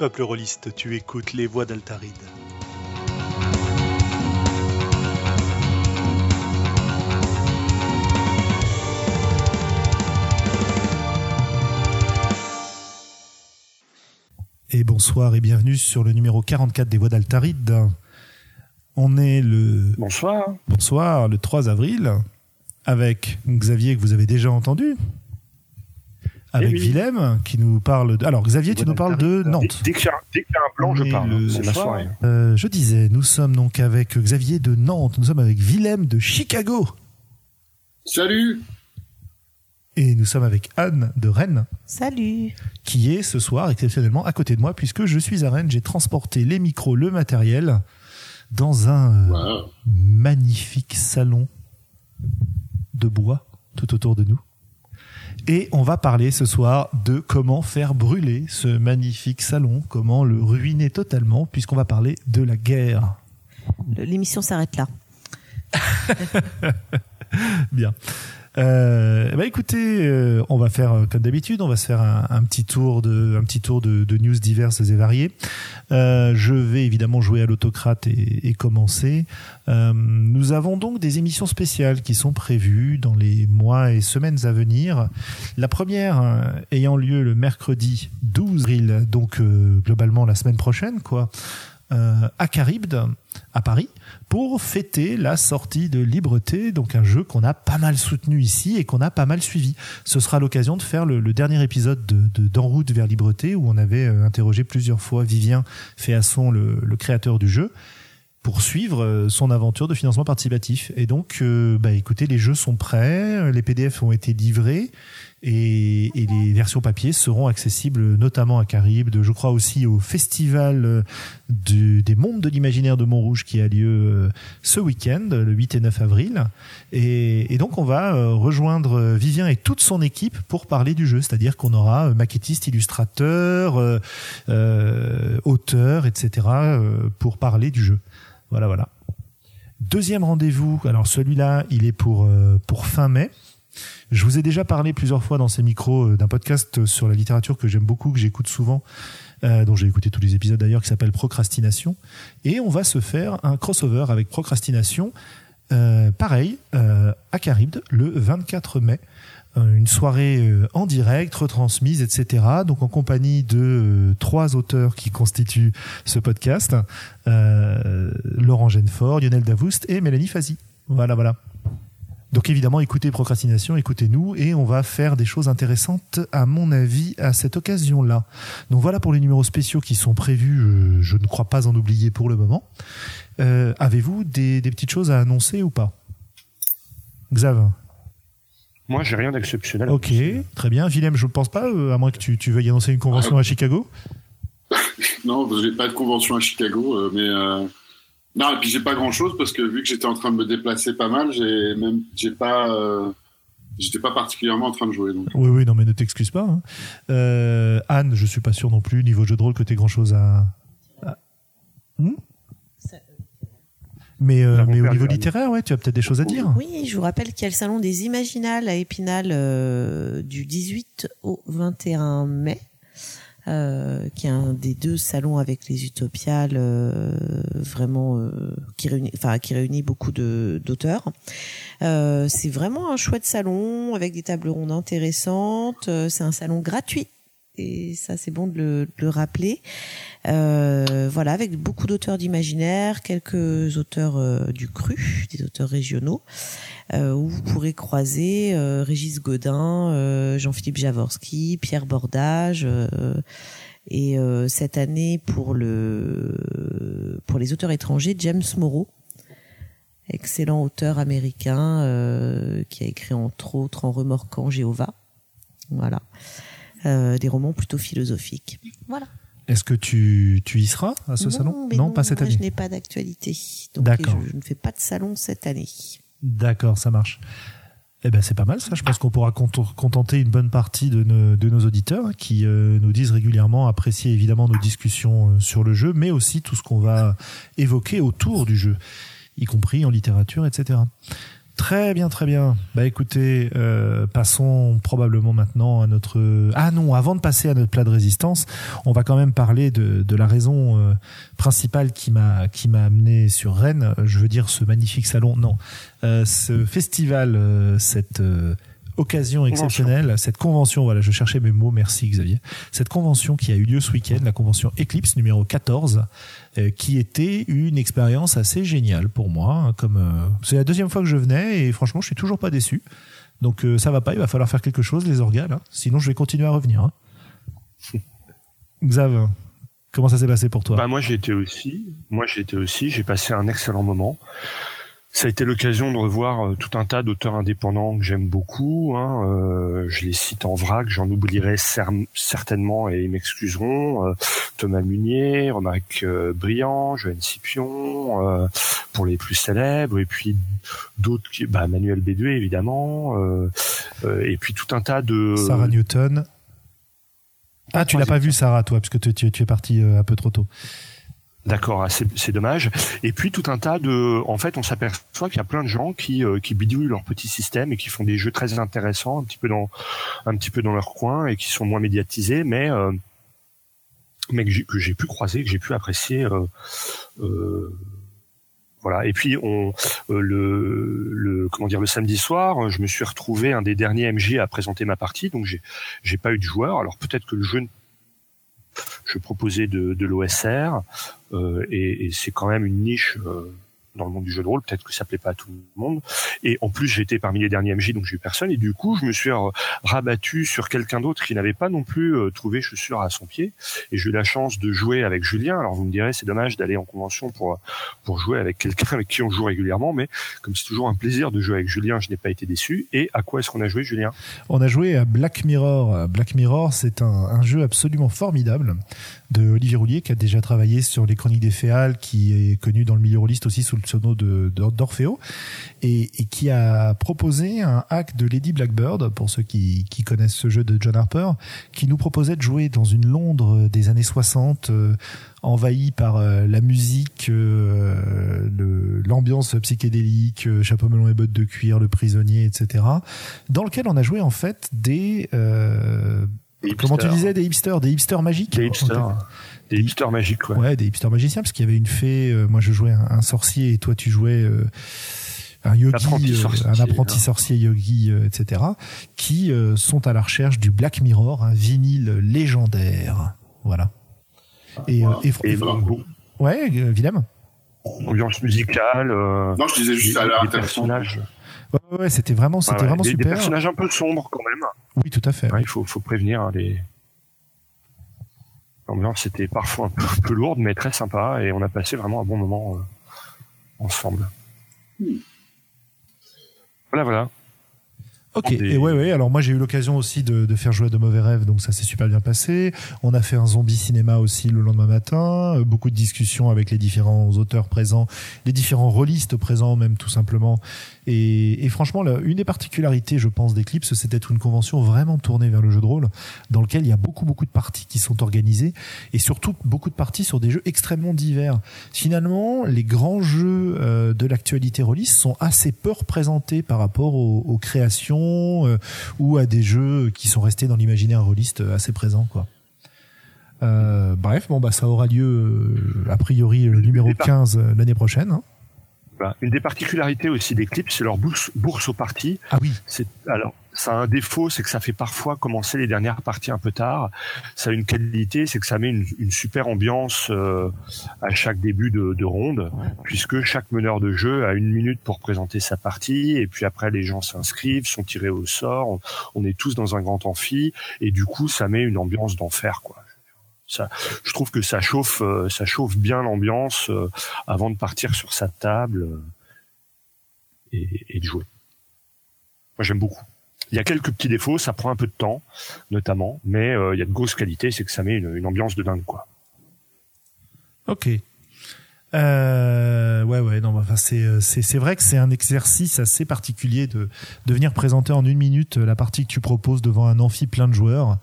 Peuple rôliste, tu écoutes les voix d'Altaride. Et bonsoir et bienvenue sur le numéro 44 des voix d'Altaride. On est le Bonsoir. bonsoir le 3 avril avec Xavier que vous avez déjà entendu. Avec Eh oui. Willem qui nous parle de... Alors Xavier, tu nous parles de Nantes. Dès, dès qu'il y a, dès qu'il y a un blanc, je parle. le- C'est ma Bonsoir. soirée. Euh, je disais, nous sommes donc avec Xavier de Nantes, nous sommes avec Willem de Chicago Salut et nous sommes avec Anne de Rennes Salut qui est ce soir exceptionnellement à côté de moi puisque je suis à Rennes, j'ai transporté les micros, le matériel dans un euh, Wow. magnifique salon de bois tout autour de nous. Et on va parler ce soir de comment faire brûler ce magnifique salon, comment le ruiner totalement, puisqu'on va parler de la guerre. L'émission s'arrête là. Bien. Euh, bah écoutez, euh, on va faire euh, comme d'habitude, on va se faire un, petit tour de, un petit tour de, de news diverses et variées. Euh, je vais évidemment jouer à l'autocrate et, et commencer. Euh, nous avons donc des émissions spéciales qui sont prévues dans les mois et semaines à venir. La première euh, ayant lieu le mercredi 12 avril, donc globalement la semaine prochaine, quoi, euh, à Charybde, à Paris pour fêter la sortie de Libreté, donc un jeu qu'on a pas mal soutenu ici et qu'on a pas mal suivi. Ce sera l'occasion de faire le, dernier épisode de, de d'En route vers Libreté où on avait euh, interrogé plusieurs fois Vivien Féasson, le, le créateur du jeu, pour suivre euh, son aventure de financement participatif. Et donc, euh, bah, écoutez, les jeux sont prêts, les PDF ont été livrés et, et les versions papier seront accessibles notamment à Caribde, je crois aussi au festival euh, du- des mondes de l'imaginaire de Montrouge qui a lieu euh, ce week-end, le 8 et 9 avril. Et, et donc on va euh, rejoindre Vivien et toute son équipe pour parler du jeu, c'est-à-dire qu'on aura maquettiste, illustrateur, euh, auteur, etc. pour parler du jeu. Voilà, voilà. Deuxième rendez-vous, alors celui-là, il est pour, euh, pour fin mai. Je vous ai déjà parlé plusieurs fois dans ces micros euh, d'un podcast sur la littérature que j'aime beaucoup, que j'écoute souvent, euh, dont j'ai écouté tous les épisodes d'ailleurs, qui s'appelle Procrastination. Et on va se faire un crossover avec Procrastination, euh, pareil, euh, à Charybde, le 24 mai. Euh, Une soirée euh, en direct, retransmise, etc. Donc en compagnie de euh, trois auteurs qui constituent ce podcast euh, Laurent Genefort, Lionel Davoust et Mélanie Fazi. Voilà, voilà. Donc évidemment, écoutez Procrastination, écoutez-nous et on va faire des choses intéressantes à mon avis à cette occasion-là. Donc voilà pour les numéros spéciaux qui sont prévus. Je, je ne crois pas en oublier pour le moment. Euh, Avez-vous des, des petites choses à annoncer ou pas? Xav Moi, j'ai rien d'exceptionnel. Ok, très bien. Willem, je ne pense pas, euh, à moins que tu, tu veuilles annoncer une convention à Chicago. Non, que j'ai pas de convention à Chicago, euh, mais euh, non. Et puis j'ai pas grand chose parce que vu que j'étais en train de me déplacer pas mal, j'ai même j'ai pas euh, j'étais pas particulièrement en train de jouer. Donc. Oui, oui, non, mais ne t'excuse pas. hein. Euh, Anne, je suis pas sûr non plus, niveau jeu de rôle, que tu grand-chose à... à- Hmm? Mais, euh, avons mais au niveau littéraire, ouais, tu as peut-être des choses à dire. Oui, je vous rappelle qu'il y a le salon des Imaginales à Épinal euh, du 18 au 21 mai, euh, qui est un des deux salons avec les Utopiales, euh, vraiment euh, qui réunit, enfin qui réunit beaucoup de d'auteurs. C'est vraiment un chouette salon avec des tables rondes intéressantes. C'est un salon gratuit. Et ça, c'est bon de le, rappeler. Euh, voilà, avec beaucoup d'auteurs d'imaginaire, quelques auteurs euh, du cru, des auteurs régionaux, euh, où vous pourrez croiser euh, Régis Godin, Jean-Philippe Javorski, Pierre Bordage. et cette année, pour le pour les auteurs étrangers, James Moreau, excellent auteur américain qui a écrit entre autres En remorquant Jéhovah. Voilà. Euh, des romans plutôt philosophiques. Voilà. Est-ce que tu, tu y seras à ce non, salon mais Non, pas cette moi, année. Je n'ai pas d'actualité. Donc D'accord. je, je ne fais pas de salon cette année. D'accord, ça marche. Eh ben c'est pas mal ça. Je pense qu'on pourra cont- contenter une bonne partie de nos, de nos auditeurs hein, qui euh, nous disent régulièrement apprécier évidemment nos discussions euh, sur le jeu, mais aussi tout ce qu'on va évoquer autour du jeu, y compris en littérature, etc. Très bien, très bien. Bah écoutez, euh, passons probablement maintenant à notre. Ah non, avant de passer à notre plat de résistance, on va quand même parler de, de la raison euh, principale qui m'a qui m'a amené sur Rennes. Je veux dire ce magnifique salon. Non, euh, ce festival, euh, cette euh, occasion exceptionnelle, cette convention, voilà, je cherchais mes mots, merci Xavier, cette convention qui a eu lieu ce week-end, la convention Eclipse numéro 14, euh, qui était une expérience assez géniale pour moi. hein, comme euh, C'est la deuxième fois que je venais et franchement, je suis toujours pas déçu. Donc euh, ça va pas, il va falloir faire quelque chose, les organes, hein. sinon je vais continuer à revenir. hein. Xav, comment ça s'est passé pour toi? Bah moi j'ai été aussi, moi j'ai été aussi, j'ai passé un excellent moment. Ça a été l'occasion de revoir euh, tout un tas d'auteurs indépendants que j'aime beaucoup. Hein. Euh, je les cite en vrac, j'en oublierai cer- certainement et ils m'excuseront. Euh, Thomas Munier, Romaric euh, Briand, Joanne Scipion, euh, pour les plus célèbres, et puis d'autres, qui, bah, Manuel Bédué évidemment, euh, euh, et puis tout un tas de Sarah Newton. Ah, tu l'as pas vu Sarah, toi, parce que tu, tu- tu es parti un peu trop tôt. D'accord, ah, c'est dommage. Et puis tout un tas de, en fait, on s'aperçoit qu'il y a plein de gens qui euh, qui bidouillent leur petit système et qui font des jeux très intéressants, un petit peu dans un petit peu dans leur coin et qui sont moins médiatisés, mais euh, mais que j'ai- pu croiser, que j'ai pu apprécier. euh, euh, voilà. Et puis on euh, le, le comment dire le samedi soir, je me suis retrouvé un des derniers MJ à présenter ma partie, donc j'ai j'ai pas eu de joueur. Alors peut-être que le jeu je proposais de, l'OSR euh, et, et c'est quand même une niche euh, dans le monde du jeu de rôle. Peut-être que ça plaît pas à tout le monde. Et en plus, j'étais parmi les derniers MJ, donc j'ai eu personne. Et du coup, je me suis euh, rabattu sur quelqu'un d'autre qui n'avait pas non plus euh, trouvé chaussure à son pied. Et j'ai eu la chance de jouer avec Julien. Alors vous me direz, c'est dommage d'aller en convention pour pour jouer avec quelqu'un avec qui on joue régulièrement, mais comme c'est toujours un plaisir de jouer avec Julien, je n'ai pas été déçu. Et à quoi est-ce qu'on a joué, Julien? On a joué à Black Mirror. Black Mirror, c'est un, un jeu absolument formidable de Olivier Roulier qui a déjà travaillé sur les Chroniques des Féales, qui est connu dans le milieu rôliste aussi sous le pseudo de, d'Orfeo, et, qui a proposé un hack de Lady Blackbird pour ceux qui, connaissent ce jeu de John Harper, qui nous proposait de jouer dans une Londres des années 60 euh, envahie par euh, la musique, euh, l'ambiance psychédélique, chapeau melon et bottes de cuir, le prisonnier, etc. Dans lequel on a joué en fait des Des comment tu disais des hipsters, des hipsters magiques. Des hipsters. Des hipsters magiques, ouais. Ouais, des hipsters magiciens, parce qu'il y avait une fée. euh, moi, je jouais un, un sorcier et toi, tu jouais euh, un yogi, Apprenti euh, sorcier, un apprenti hein. sorcier yogi, euh, etc. Qui euh, sont à la recherche du Black Mirror, un vinyle légendaire. Voilà. Et, euh, et, Et et- bon, ouais, Willem ambiance musicale. euh, Non, je disais juste à des, des intéressant. personnages, Ouais, ouais, c'était vraiment, c'était ouais, vraiment des, des super. personnages un peu sombres quand même. Oui, tout à fait. Ouais, il faut, faut prévenir hein, les. L'ambiance était parfois un peu, un peu lourde, mais très sympa, et on a passé vraiment un bon moment euh, ensemble. Voilà, voilà. Ok, Des- et ouais, ouais. Alors moi j'ai eu l'occasion aussi de, de faire jouer de mauvais rêves, donc ça s'est super bien passé. On a fait un zombie cinéma aussi le lendemain matin. Euh, beaucoup de discussions avec les différents auteurs présents, les différents rôlistes présents même tout simplement. Et, et franchement, là, une des particularités, je pense, d'Eclipse, c'est d'être une convention vraiment tournée vers le jeu de rôle, dans lequel il y a beaucoup beaucoup de parties qui sont organisées, et surtout beaucoup de parties sur des jeux extrêmement divers. Finalement, les grands jeux euh, de l'actualité rôliste sont assez peu représentés par rapport aux, aux créations euh, ou à des jeux qui sont restés dans l'imaginaire rôliste assez présents, quoi. Euh, bref, bon bah ça aura lieu euh, a priori le numéro Départ. 15 euh, l'année prochaine. hein. Voilà. Une des particularités aussi d'Eclipse, c'est leur bourse, bourse aux parties. Ah oui, C'est alors ça a un défaut, c'est que ça fait parfois commencer les dernières parties un peu tard. Ça a une qualité, c'est que ça met une, une super ambiance euh, à chaque début de, de ronde, puisque chaque meneur de jeu a une minute pour présenter sa partie, et puis après les gens s'inscrivent, sont tirés au sort. On, on est tous dans un grand amphi, et du coup ça met une ambiance d'enfer, quoi. Je trouve que ça chauffe, euh, ça chauffe bien l'ambiance euh, avant de partir sur sa table euh, et, de jouer. Moi j'aime beaucoup. Il y a quelques petits défauts, ça prend un peu de temps, notamment, mais il y a de grosses qualités, c'est que ça met une, ambiance de dingue, quoi. ok. Ouais, ouais, non, enfin, c'est, c'est, c'est vrai que c'est un exercice assez particulier de, de venir présenter en une minute la partie que tu proposes devant un amphi plein de joueurs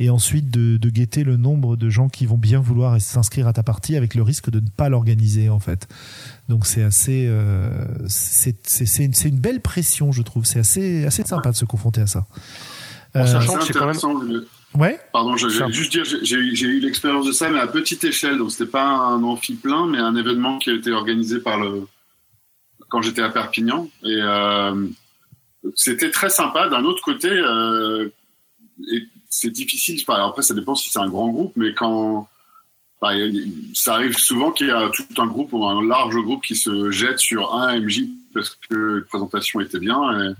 et ensuite de, de guetter le nombre de gens qui vont bien vouloir s'inscrire à ta partie avec le risque de ne pas l'organiser, en fait. Donc c'est assez, euh, c'est, c'est, c'est, une, c'est une belle pression, je trouve. C'est assez, assez sympa de se confronter à ça. En sachant C'est que c'est quand même. intéressant. le- Ouais. Pardon, je, vais juste dire, j'ai- j'ai j'ai eu l'expérience de ça, mais à petite échelle. Donc, c'était pas un amphi plein, mais un événement qui a été organisé par le quand j'étais à Perpignan. Et euh, c'était très sympa. D'un autre côté, euh, et c'est difficile. alors après, ça dépend si c'est un grand groupe, mais quand bah, ça arrive souvent qu'il y a tout un groupe ou un large groupe qui se jette sur un MJ parce que la présentation était bien.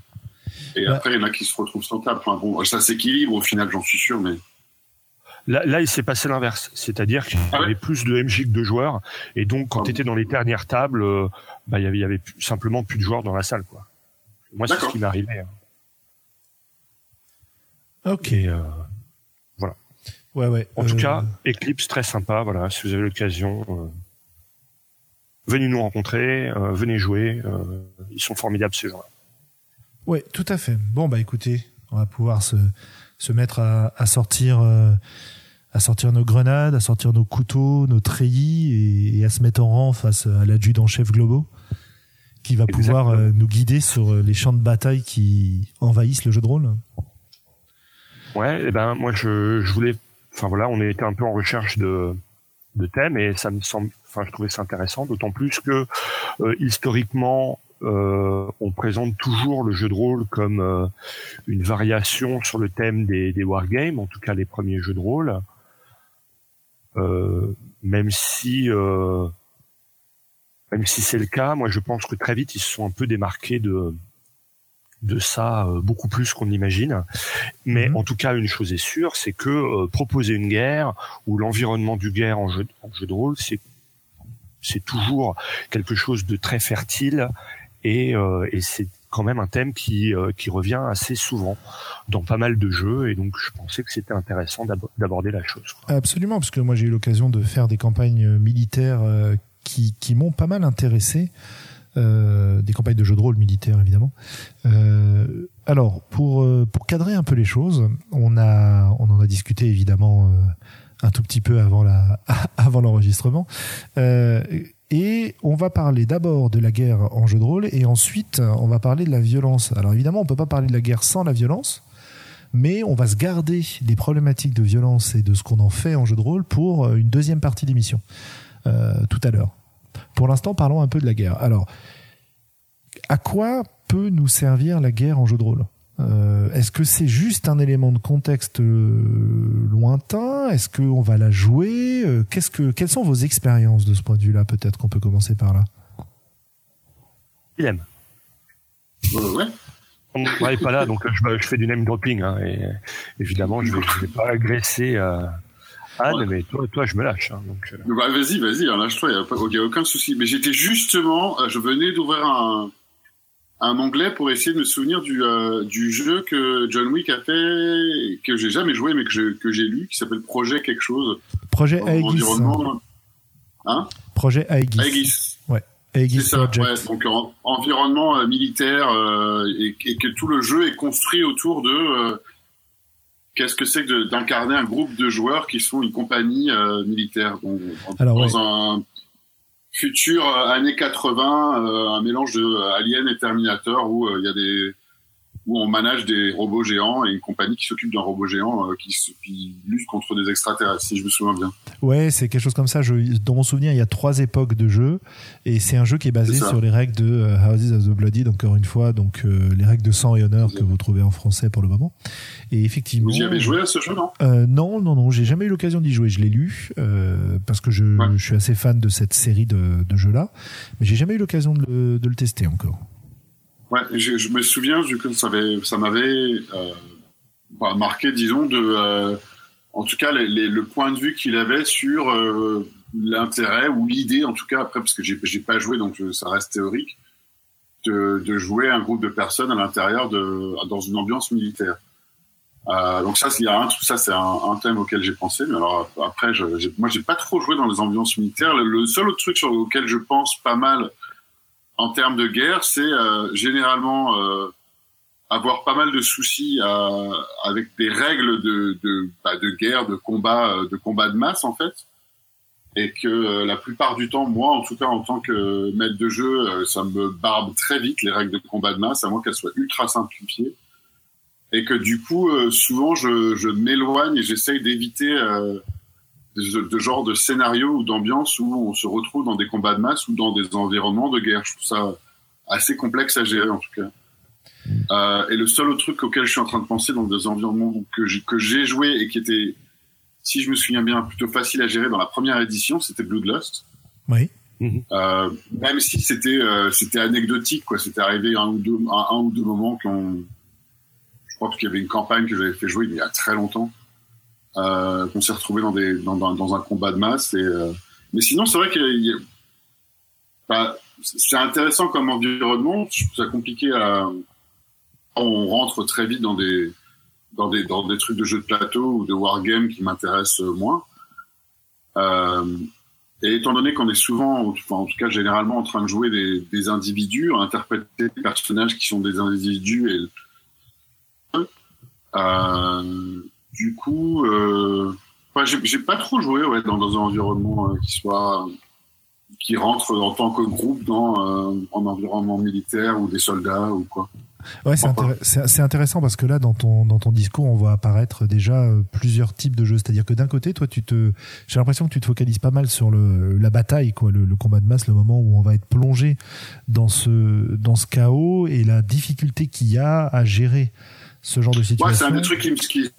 Et, et Ouais. après, il y en a qui se retrouvent sans table. Enfin, bon, ça s'équilibre au final, j'en suis sûr, mais. Là, là, il s'est passé l'inverse, c'est-à-dire qu'il y Ah ouais avait plus de MJ que de joueurs, et donc quand Ah tu étais dans les dernières tables, euh, bah, il y avait, simplement plus de joueurs dans la salle, quoi. Moi, c'est ce qui m'est arrivé. hein. Ok. Euh, Ouais, ouais. en tout Euh, cas, Eclipse très sympa. Voilà, si vous avez l'occasion, euh, venez nous rencontrer, euh, venez jouer. euh, ils sont formidables ces gens-là. Ouais, tout à fait. Bon, bah écoutez, on va pouvoir se, se mettre à, à sortir, euh, à sortir nos grenades, à sortir nos couteaux, nos treillis et, et à se mettre en rang face à l'adjudant-chef Globo, qui va pouvoir euh, nous guider sur les champs de bataille qui envahissent le jeu de rôle. Ouais, et ben moi je, je voulais, enfin voilà, on était un peu en recherche de de thèmes et ça me semble, enfin je trouvais ça intéressant, d'autant plus que euh, historiquement euh, on présente toujours le jeu de rôle comme euh, une variation sur le thème des, des wargames, en tout cas les premiers jeux de rôle, Euh, même si euh, même si c'est le cas, moi je pense que très vite ils se sont un peu démarqués de de ça euh, beaucoup plus qu'on imagine. Mais Mhm. en tout cas, une chose est sûre, c'est que euh, proposer une guerre ou l'environnement du guerre en jeu, en jeu de rôle, c'est c'est toujours quelque chose de très fertile et, euh, et c'est quand même un thème qui euh, qui revient assez souvent dans pas mal de jeux et donc je pensais que c'était intéressant d'abo- d'aborder la chose. quoi. Absolument, parce que moi j'ai eu l'occasion de faire des campagnes militaires euh, qui, qui m'ont pas mal intéressé. Euh, des campagnes de jeux de rôle militaires évidemment. Euh, alors pour euh, pour cadrer un peu les choses, on a on en a discuté évidemment euh, un tout petit peu avant la avant l'enregistrement et on va parler d'abord de la guerre en jeu de rôle et ensuite on va parler de la violence. Alors évidemment on peut pas parler de la guerre sans la violence mais on va se garder des problématiques de violence et de ce qu'on en fait en jeu de rôle pour une deuxième partie d'émission euh, tout à l'heure. Pour l'instant, parlons un peu de la guerre. Alors, à quoi peut nous servir la guerre en jeu de rôle Euh, Est-ce que c'est juste un élément de contexte euh, lointain Est-ce qu'on va la jouer Euh, Qu'est-ce que, Quelles sont vos expériences de ce point de vue-là Peut-être qu'on peut commencer par là. Il aime. Ouais. On n'est pas là, donc je, je fais du name dropping. Hein, et évidemment, je vais, je vais pas agresser euh, Anne, Ouais. mais toi, toi, je me lâche. Hein, donc, euh, Bah, vas-y, vas-y, hein, lâche-toi, il n'y a, pas- y a aucun souci. Mais j'étais justement, euh, je venais d'ouvrir un, un onglet pour essayer de me souvenir du, euh, du jeu que John Wick a fait, que j'ai jamais joué, mais que je- que j'ai lu, qui s'appelle Projet quelque chose. Projet Aegis. environnement. Projet Aegis. Aegis. Aegis C'est ça, Project. ouais. Donc en- environnement euh, militaire euh, et, et que tout le jeu est construit autour de euh, qu'est-ce que c'est que d'incarner un groupe de joueurs qui sont une compagnie euh, militaire? Donc, en- Alors, dans un futur euh, années 80, euh, un mélange de euh, Alien et Terminator où euh, il y a des où on manage des robots géants et une compagnie qui s'occupe d'un robot géant euh, qui, qui lutte contre des extraterrestres, si je me souviens bien. Ouais, c'est quelque chose comme ça. Je, dans mon souvenir, il y a trois époques de jeu, et c'est un jeu qui est basé sur les règles de euh, Houses of the Bloody, encore une fois, donc euh, les règles de sang et honneur que vous trouvez en français pour le moment. Et effectivement, Vous y avez joué à ce jeu, non? euh, non, non, non, j'ai jamais eu l'occasion d'y jouer. Je l'ai lu euh, parce que je, Ouais. je suis assez fan de cette série de, de jeux-là, mais j'ai jamais eu l'occasion de de le tester encore. Ouais, je, me souviens coup, ça avait, ça m'avait euh, bah, marqué, disons, de, euh, en tout cas, le point de vue qu'il avait sur euh, l'intérêt ou l'idée, en tout cas après, parce que j'ai, j'ai pas joué, donc ça reste théorique, de, jouer un groupe de personnes à l'intérieur de, dans une ambiance militaire. Donc ça, il y a un, ça c'est un, un, thème auquel j'ai pensé. Mais alors après, je, j'ai, moi, j'ai pas trop joué dans les ambiances militaires. Le, seul autre truc sur lequel je pense pas mal en termes de guerre, c'est euh, généralement euh, avoir pas mal de soucis euh, avec des règles de de, bah, de guerre, de combat, de combat de masse en fait, et que la plupart du temps, moi, en tout cas en tant que maître de jeu, ça me barbe très vite les règles de combat de masse, à moins qu'elles soient ultra simplifiées. Et que du coup, euh, souvent, je, je m'éloigne et j'essaye d'éviter euh, de, de, genre de scénario ou d'ambiance où on se retrouve dans des combats de masse ou dans des environnements de guerre. Je trouve ça assez complexe à gérer en tout cas. Euh, et le seul autre truc auquel je suis en train de penser dans des environnements que j'ai, que j'ai joué et qui était, si je me souviens bien, plutôt facile à gérer dans la première édition, c'était Bloodlust. Oui. Euh, même si c'était euh, c'était anecdotique quoi, c'était arrivé un ou deux un, un ou deux moments qu'on je crois qu'il y avait une campagne que j'avais fait jouer il y a très longtemps, euh, qu'on s'est retrouvé dans, un combat de masse. Euh... mais sinon, c'est vrai que bah, c'est intéressant comme environnement. Ça compliqué à. On rentre très vite dans des, trucs de jeux de plateau ou de wargame qui m'intéressent moins. Euh, et étant donné qu'on est souvent, en tout cas généralement, en train de jouer des, individus, à interpréter des personnages qui sont des individus et du coup, euh, j'ai pas trop joué ouais, dans, dans un environnement euh, qui soit qui rentre en tant que groupe dans euh, un environnement militaire ou des soldats ou quoi. Ouais, c'est intéressant parce que là, dans ton, dans ton discours, on voit apparaître déjà euh, plusieurs types de jeux. C'est-à-dire que d'un côté, toi, tu te, j'ai l'impression que tu te focalises pas mal sur le, la bataille, quoi, le, le, combat de masse, le moment où on va être plongé dans ce, dans ce chaos et la difficulté qu'il y a à gérer ce genre de situation. Ouais, c'est un des trucs qui,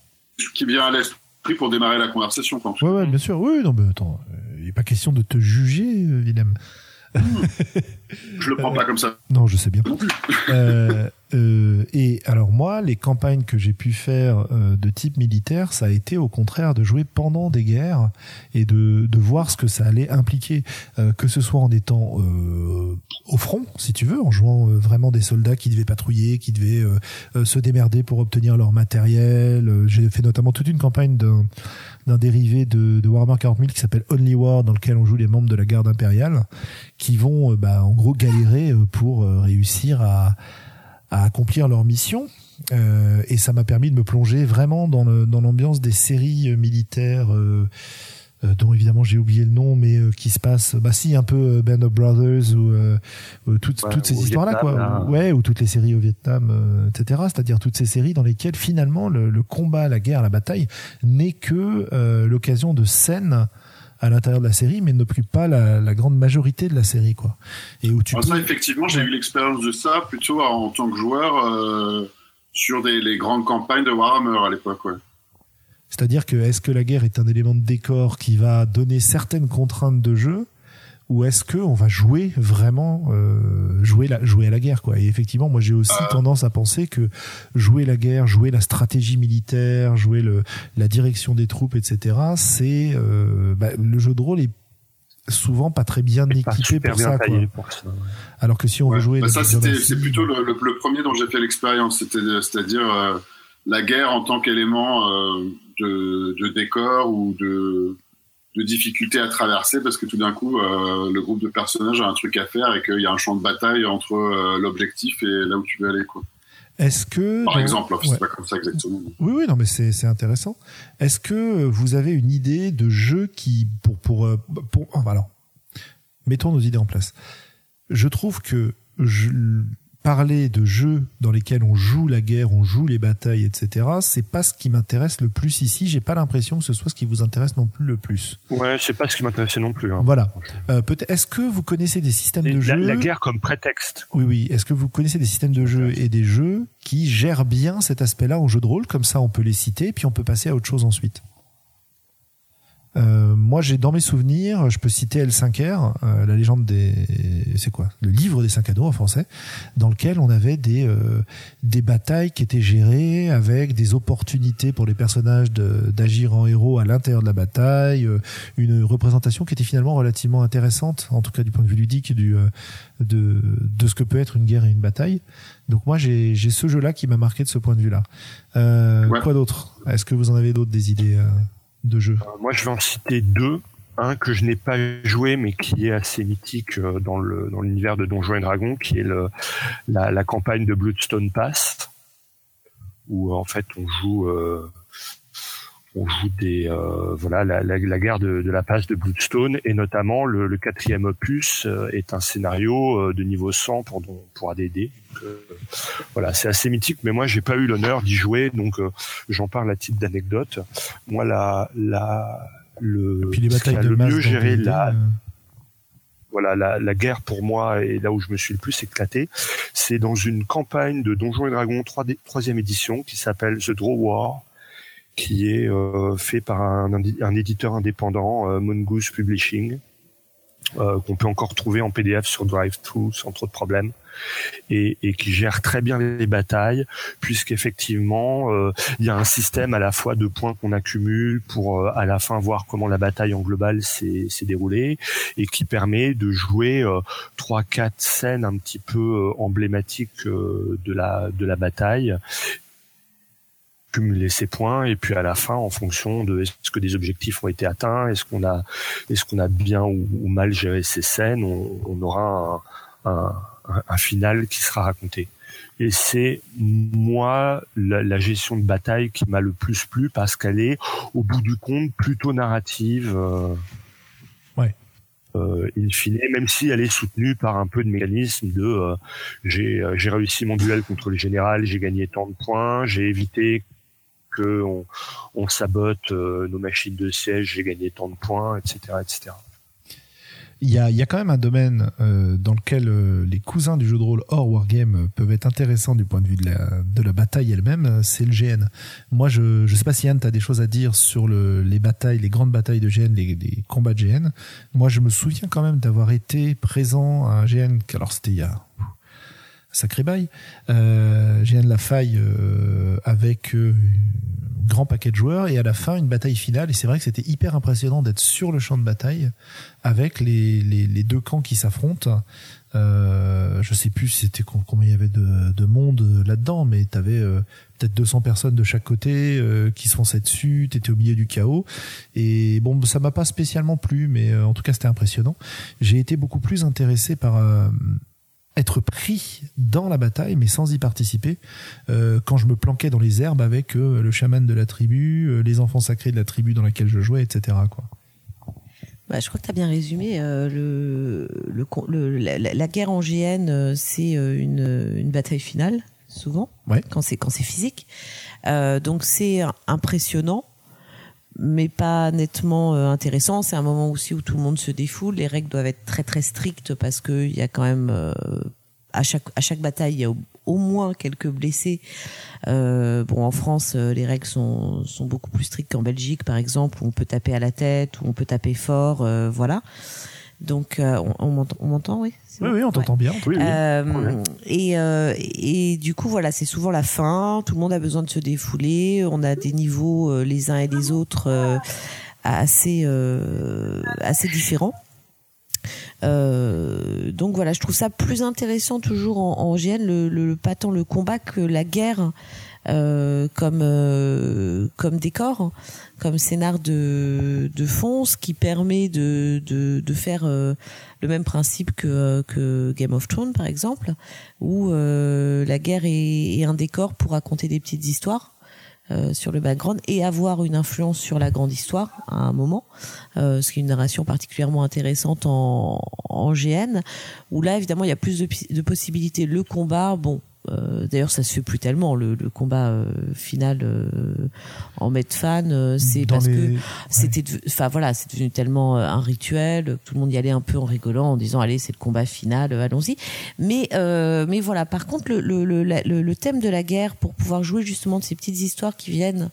qui, vient à l'esprit pour démarrer la conversation. Quand ouais, bien sûr. Oui, non, mais attends, il n'est pas question de te juger, euh, Willem. je le prends pas comme ça. Non, je sais bien. euh, euh, et alors moi, les campagnes que j'ai pu faire euh, de type militaire, ça a été au contraire de jouer pendant des guerres et de, de voir ce que ça allait impliquer, que ce soit en étant au front, si tu veux, en jouant vraiment des soldats qui devaient patrouiller, qui devaient se démerder pour obtenir leur matériel. j'ai fait notamment toute une campagne d'un d'un dérivé de, de Warhammer 40 000 qui s'appelle Only War, dans lequel on joue les membres de la garde impériale, qui vont bah, en gros galérer pour réussir à à accomplir leur mission. Euh, et ça m'a permis de me plonger vraiment dans, le, dans l'ambiance des séries euh, militaires euh, euh, dont évidemment j'ai oublié le nom, mais euh, qui se passe, bah si un peu Band of Brothers ou toutes, ouais, toutes ces histoires-là, quoi. Là. Ouais, ou toutes les séries au Vietnam, etc. C'est-à-dire toutes ces séries dans lesquelles finalement le, le combat, la guerre, la bataille n'est que l'occasion de scènes à l'intérieur de la série, mais ne plus pas la, la, grande majorité de la série, quoi. Et où tu Alors peux... ça, effectivement, j'ai eu l'expérience de ça plutôt en tant que joueur euh, sur des, les grandes campagnes de Warhammer à l'époque, ouais. C'est-à-dire que est-ce que la guerre est un élément de décor qui va donner certaines contraintes de jeu ou est-ce que on va jouer vraiment euh, jouer la jouer à la guerre quoi? Et effectivement moi j'ai aussi euh... tendance à penser que jouer la guerre jouer la stratégie militaire jouer le la direction des troupes etc c'est euh, bah, le jeu de rôle est souvent pas très bien équipé pour, bien ça, quoi. pour ça, ouais. alors que si on ouais. veut jouer bah ça c'était c'est plutôt le, le, le, premier dont j'ai fait l'expérience c'était c'est-à-dire euh, la guerre en tant qu'élément euh, de, de décor ou de de difficultés à traverser parce que tout d'un coup euh, le groupe de personnages a un truc à faire et qu'il y a un champ de bataille entre euh, l'objectif et là où tu veux aller quoi. Est-ce que par exemple, ouais. c'est pas comme ça exactement. Oui oui non mais c'est c'est intéressant. Est-ce que vous avez une idée de jeu qui pour pour euh, pour, alors mettons nos idées en place. Je trouve que je parler de jeux dans lesquels on joue la guerre, on joue les batailles, etc. C'est pas ce qui m'intéresse le plus ici. J'ai pas l'impression que ce soit ce qui vous intéresse non plus le plus. Ouais, c'est pas ce qui m'intéressait non plus. Hein. Voilà. Euh, peut-être. Est-ce que vous connaissez des systèmes de la, jeu La guerre comme prétexte. Oui, oui. Est-ce que vous connaissez des systèmes de jeu et des jeux qui gèrent bien cet aspect-là en jeu de rôle? Comme ça, on peut les citer, puis on peut passer à autre chose ensuite. Euh, moi, j'ai dans mes souvenirs, je peux citer L5R, euh, la légende des, c'est quoi, le livre des cinq anneaux en français, dans lequel on avait des euh, des batailles qui étaient gérées avec des opportunités pour les personnages d'agir en héros à l'intérieur de la bataille, euh, une représentation qui était finalement relativement intéressante, en tout cas du point de vue ludique du de de ce que peut être une guerre et une bataille. Donc moi, j'ai j'ai ce jeu-là qui m'a marqué de ce point de vue-là. Ouais. Quoi d'autre? Est-ce que vous en avez d'autres des idées Euh, Moi, je vais en citer deux. Un que je n'ai pas joué, mais qui est assez mythique euh, dans le dans l'univers de Donjons et Dragons, qui est la, campagne de Bloodstone Pass, où en fait on joue euh, on joue des euh, voilà la, la, guerre de, de la passe de Bloodstone et notamment le, le quatrième opus euh, est un scénario euh, de niveau 100 pour pour ADD. Euh, voilà, c'est assez mythique, mais moi j'ai pas eu l'honneur d'y jouer, donc euh, j'en parle à titre d'anecdote. Moi la la le puis les batailles de le mieux géré la euh, voilà la, la guerre pour moi et là où je me suis le plus éclaté, c'est dans une campagne de Donjons et Dragons 3 troisième édition qui s'appelle The Draw War, qui est euh, fait par un, un éditeur indépendant, euh, Mongoose Publishing, euh, qu'on peut encore trouver en PDF sur DriveThru sans trop de problèmes, et, et qui gère très bien les batailles, puisqu'effectivement euh, il y a un système à la fois de points qu'on accumule pour euh, à la fin voir comment la bataille en global s'est déroulée, et qui permet de jouer euh, trois quatre scènes un petit peu euh, emblématiques euh, de la de la bataille cumuler ses points et puis à la fin en fonction de est-ce que des objectifs ont été atteints est-ce qu'on a est-ce qu'on a bien ou, ou mal géré ces scènes on, on aura un, un, un- un final qui sera raconté et c'est moi la, la gestion de bataille qui m'a le plus plu parce qu'elle est au bout du compte plutôt narrative euh, Ouais. euh, in fine, même si elle est soutenue par un peu de mécanisme de euh, j'ai euh, j'ai réussi mon duel contre le général, j'ai gagné tant de points, j'ai évité que on, on sabote euh, nos machines de siège, j'ai gagné tant de points, etc., etc. Il y a, y a quand même un domaine euh, dans lequel euh, les cousins du jeu de rôle hors wargame euh, peuvent être intéressants du point de vue de la, de la bataille elle-même, euh, c'est le GN. Moi, je je sais pas si Yann, tu as des choses à dire sur le, les batailles, les grandes batailles de GN, les, les combats de GN. Moi, je me souviens quand même d'avoir été présent à un GN, alors c'était il y a sacré bail, euh, GN La Faille euh, avec euh, un grand paquet de joueurs et à la fin une bataille finale et c'est vrai que c'était hyper impressionnant d'être sur le champ de bataille avec les, les, les deux camps qui s'affrontent. Euh, je sais plus c'était com- combien il y avait de, de monde là-dedans, mais t'avais euh, peut-être 200 personnes de chaque côté euh, qui se fonçaient dessus. T'étais au milieu du chaos. Et bon, ça m'a pas spécialement plu, mais euh, en tout cas c'était impressionnant. J'ai été beaucoup plus intéressé par euh, être pris dans la bataille, mais sans y participer. Euh, quand je me planquais dans les herbes avec euh, le chaman de la tribu, euh, les enfants sacrés de la tribu dans laquelle je jouais, etc. Quoi. Bah, je crois que tu as bien résumé. le, le, con- le- la, guerre en GN, c'est une, une bataille finale, souvent, Ouais. quand c'est quand c'est physique. Donc c'est impressionnant, mais pas nettement euh, intéressant. C'est un moment aussi où tout le monde se défoule. Les règles doivent être très très strictes parce que il y a quand même euh, à chaque à chaque bataille il y a au, moins quelques blessés. Euh, bon, en France, euh, les règles sont, sont beaucoup plus strictes qu'en Belgique, par exemple, où on peut taper à la tête, où on peut taper fort, euh, voilà. Donc, euh, on, on m'entend- oui? Oui, oui, on Ouais. t'entend bien. Oui, oui. Euh, et, euh, et du coup, voilà, c'est souvent la fin. Tout le monde a besoin de se défouler. On a des niveaux euh, les uns et les autres assez assez différents. Donc voilà, je trouve ça plus intéressant toujours en, en GN, le, le, pas tant le combat que la guerre euh, comme euh, comme décor, comme scénar de, de fond, ce qui permet de, de, de faire euh, le même principe que, que Game of Thrones par exemple, où euh, la guerre est, est un décor pour raconter des petites histoires. euh, sur le background et avoir une influence sur la grande histoire à un moment, euh, ce qui est une narration particulièrement intéressante en, en GN, où là évidemment il y a plus de, de possibilités. Le combat, bon, euh, d'ailleurs ça se fait plus tellement le, le combat euh, final euh, en mode fan, euh, c'est parce que c'était enfin voilà c'est devenu tellement un rituel que tout le monde y allait un peu en rigolant en disant allez c'est le combat final allons-y mais mais voilà par contre le, le, le, la- le, le thème de la guerre pour pouvoir jouer justement de ces petites histoires qui viennent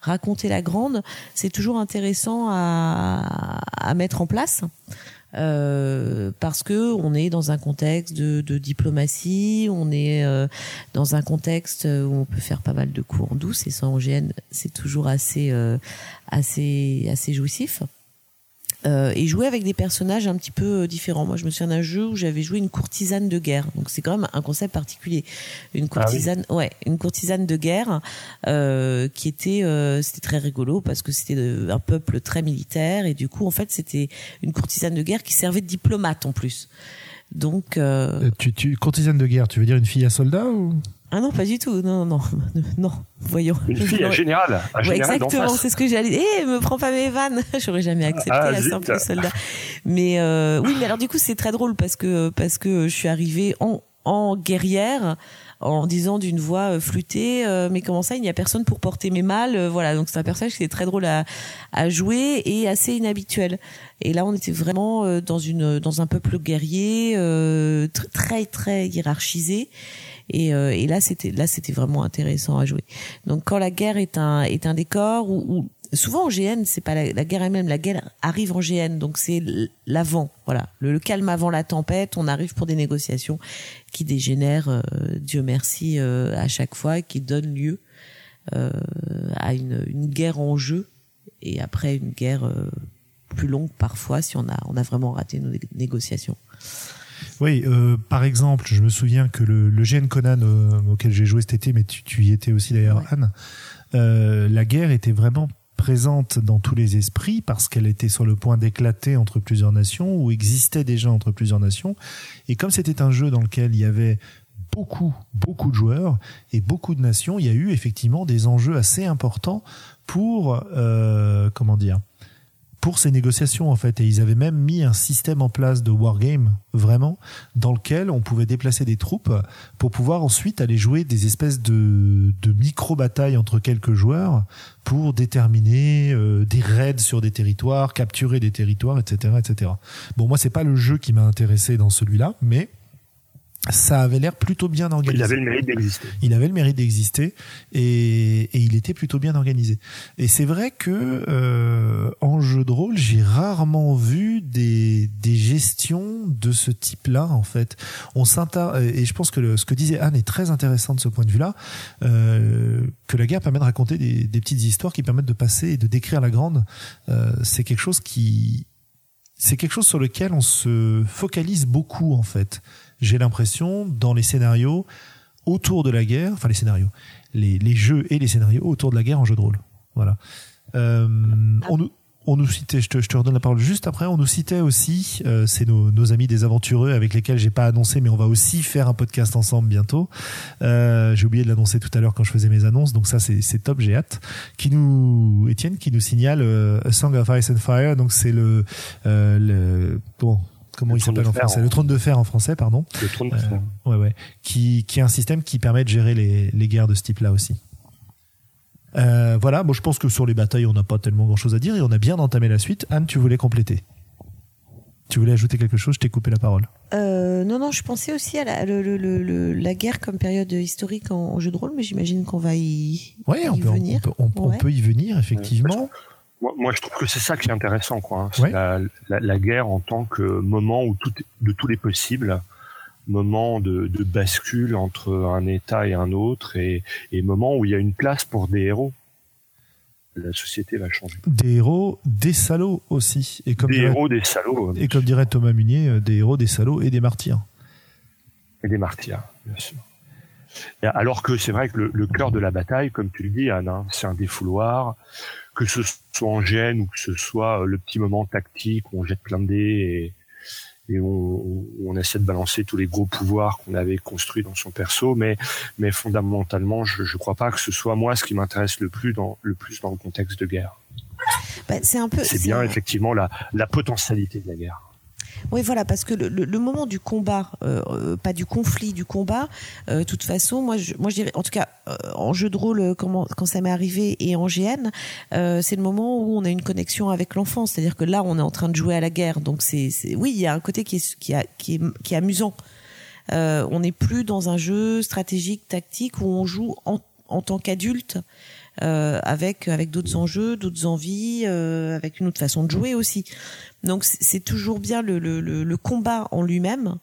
raconter la grande, c'est toujours intéressant à, à mettre en place. Euh, parce que on est dans un contexte de, de diplomatie, on est euh, dans un contexte où on peut faire pas mal de coups en douce et sans OGN, c'est toujours assez euh, assez assez jouissif. Euh, et jouer avec des personnages un petit peu euh, différents. Moi, je me souviens d'un jeu où j'avais joué une courtisane de guerre. Donc, c'est quand même un concept particulier. Une Ah courtisane, ouais, une courtisane de guerre euh, qui était, euh, c'était très rigolo parce que c'était euh, un peuple très militaire et du coup, en fait, c'était une courtisane de guerre qui servait de diplomate en plus. Donc, Euh, Tu, tu, courtisane de guerre, tu veux dire une fille à soldat ou? Ah non, pas du tout. Non, non, non. Voyons. Une fille à Ouais. général, Ouais, exactement, c'est ce que j'allais dire. Eh, me prends pas mes vannes. J'aurais jamais accepté Ah, la simple soldat. Mais euh, oui, mais alors du coup, c'est très drôle parce que parce que je suis arrivée en en guerrière en disant d'une voix euh, flûtée euh, mais comment ça il n'y a personne pour porter mes malles euh, voilà donc c'est un personnage qui est très drôle à, à jouer et assez inhabituel et là on était vraiment euh, dans une dans un peuple guerrier euh, tr- très très hiérarchisé et, euh, et là c'était là c'était vraiment intéressant à jouer. Donc quand la guerre est un est un décor où- souvent en GN c'est pas la, la guerre elle-même la guerre arrive en GN donc c'est l'avant voilà. Le, le calme avant la tempête on arrive pour des négociations qui dégénèrent euh, Dieu merci euh, à chaque fois qui donnent lieu euh, à une, une guerre en jeu et après une guerre euh, plus longue parfois si on a on a vraiment raté nos né- négociations Oui, euh, par exemple, je me souviens que le, le GN Conan euh, auquel j'ai joué cet été, mais tu, tu y étais aussi d'ailleurs, Ouais. Anne, euh, la guerre était vraiment présente dans tous les esprits parce qu'elle était sur le point d'éclater entre plusieurs nations ou existait déjà entre plusieurs nations. Et comme c'était un jeu dans lequel il y avait beaucoup, beaucoup de joueurs et beaucoup de nations, il y a eu effectivement des enjeux assez importants pour, euh, comment dire, pour ces négociations en fait. Et ils avaient même mis un système en place de wargame, vraiment, dans lequel on pouvait déplacer des troupes pour pouvoir ensuite aller jouer des espèces de, de micro-batailles entre quelques joueurs pour déterminer euh, des raids sur des territoires, capturer des territoires, etc. etc. Bon, moi, c'est pas le jeu qui m'a intéressé dans celui-là, mais ça avait l'air plutôt bien organisé Il avait le mérite d'exister. il avait le mérite d'exister et, et il était plutôt bien organisé. Et c'est vrai que euh, en jeu de rôle, j'ai rarement vu des, des gestions de ce type-là en fait. On s'inter et je pense que le- ce que disait Anne est très intéressant de ce point de vue-là, euh, que la guerre permet de raconter des, des petites histoires qui permettent de passer et de décrire la grande. Euh, c'est quelque chose qui c'est quelque chose sur lequel on se focalise beaucoup en fait. J'ai l'impression dans les scénarios autour de la guerre, enfin les scénarios, les, les jeux et les scénarios autour de la guerre en jeu de rôle. Voilà. Euh, on nous on nous citait, je te, je te redonne la parole juste après, on nous citait aussi, euh, c'est nos, nos amis des aventureux avec lesquels j'ai pas annoncé, mais on va aussi faire un podcast ensemble bientôt. Euh, j'ai oublié de l'annoncer tout à l'heure quand je faisais mes annonces, donc ça c'est top, j'ai hâte. Qui nous, Étienne, qui nous signale A Song of Ice and Fire, donc c'est le, le bon, comment Le il trône s'appelle de en fer français, en- le trône de fer en français, pardon. Le trône de Euh, fer. Ouais, ouais. Qui, qui est un système qui permet de gérer les, les guerres de ce type-là aussi. Euh, voilà, bon, je pense que sur les batailles, on n'a pas tellement grand-chose à dire et on a bien entamé la suite. Anne, tu voulais compléter Tu voulais ajouter quelque chose Je t'ai coupé la parole. Euh, non, non, je pensais aussi à la, le- le- le- le- la guerre comme période historique en, en jeu de rôle, mais j'imagine qu'on va y, Ouais, on peut, on, venir. peut, on, on Ouais. peut y venir effectivement. Moi, moi, je trouve que c'est ça qui est intéressant, quoi. hein. C'est Ouais. la, la, la guerre en tant que moment où tout, de tous les possibles, moment de, de bascule entre un État et un autre, et, et moment où il y a une place pour des héros. La société va changer. Des héros, des salauds aussi. Et comme, Des dirait, héros, des salauds, et comme dirait Thomas Munier, euh, des héros, des salauds et des martyrs. et des martyrs, bien sûr. Alors que c'est vrai que le, le cœur de la bataille, comme tu le dis, Anne, hein, c'est un défouloir, que ce soit en gêne ou que ce soit euh, le petit moment tactique où on jette plein de dés et, et on, essaie de balancer tous les gros pouvoirs qu'on avait construits dans son perso, mais, mais fondamentalement, je ne crois pas que ce soit moi ce qui m'intéresse le plus dans le plus dans le contexte de guerre. Bah, c'est un peu. C'est bien effectivement la, la potentialité de la guerre. Oui, voilà, parce que le, moment du combat, euh, euh, pas du conflit, du combat, euh, toute façon, moi, je, moi, dirais, en tout cas, en jeu de rôle, quand ça m'est arrivé et en GN, c'est le moment où on a une connexion avec l'enfant. C'est-à-dire que là, on est en train de jouer à la guerre. Donc, c'est, oui, il y a un côté qui est, qui est, qui est amusant. On n'est plus dans un jeu stratégique, tactique où on joue en, en tant qu'adulte. Avec avec d'autres enjeux, d'autres envies, avec une autre façon de jouer aussi. Donc c'est toujours bien le combat en lui-même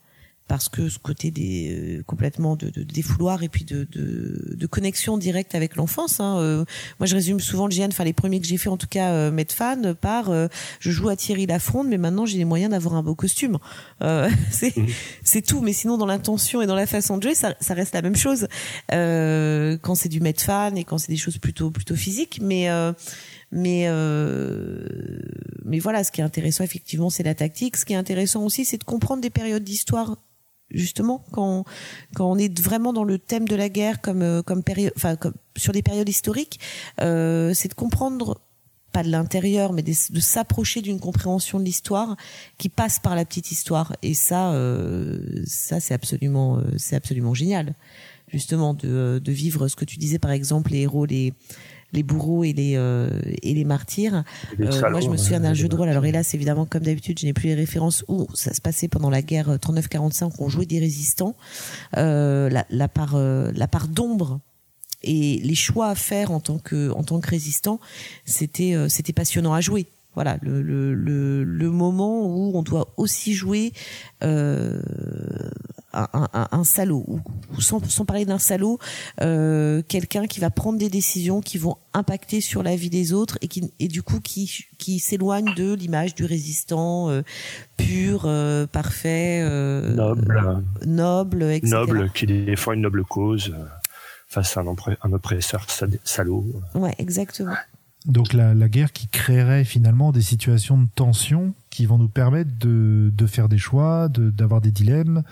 parce que ce côté des euh, complètement de, de, défouloir et puis de, de, de connexion directe avec l'enfance. Hein, euh, moi, je résume souvent le GN, enfin les premiers que j'ai fait en tout cas, euh, fan par euh, je joue à Thierry Lafronde, mais maintenant j'ai les moyens d'avoir un beau costume. c'est mhm. c'est tout, mais sinon dans l'intention et dans la façon de jouer, ça, ça reste la même chose quand c'est du fan et quand c'est des choses plutôt plutôt physiques, mais mais mais voilà, ce qui est intéressant effectivement, c'est la tactique. Ce qui est intéressant aussi, c'est de comprendre des périodes d'histoire justement quand quand on est vraiment dans le thème de la guerre comme euh, comme période enfin comme sur des périodes historiques euh, c'est de comprendre pas de l'intérieur mais de, s'approcher d'une compréhension de l'histoire qui passe par la petite histoire. Et ça euh, ça c'est absolument euh, c'est absolument génial justement de de vivre ce que tu disais par exemple les héros les les bourreaux et les euh, et les martyrs. Euh, moi, je me souviens d'un jeu de rôle. Alors hélas, évidemment, comme d'habitude, je n'ai plus les références où ça se passait pendant la guerre 39-45. On jouait des résistants. Euh, la, la part la part d'ombre et les choix à faire en tant que en tant que résistant, c'était c'était passionnant à jouer voilà le, le, le, le, moment où on doit aussi jouer euh, un, un, un, salaud. Ou, sans, sans, parler d'un salaud euh, quelqu'un qui va prendre des décisions qui vont impacter sur la vie des autres et qui et du coup qui qui s'éloigne de l'image du résistant euh, pur euh, parfait euh, noble. noble etc. noble qui défend une noble cause face à un, un oppresseur salaud. Ouais exactement. Donc la, la, guerre qui créerait finalement des situations de tension qui vont nous permettre de, de faire des choix, d'avoir des dilemmes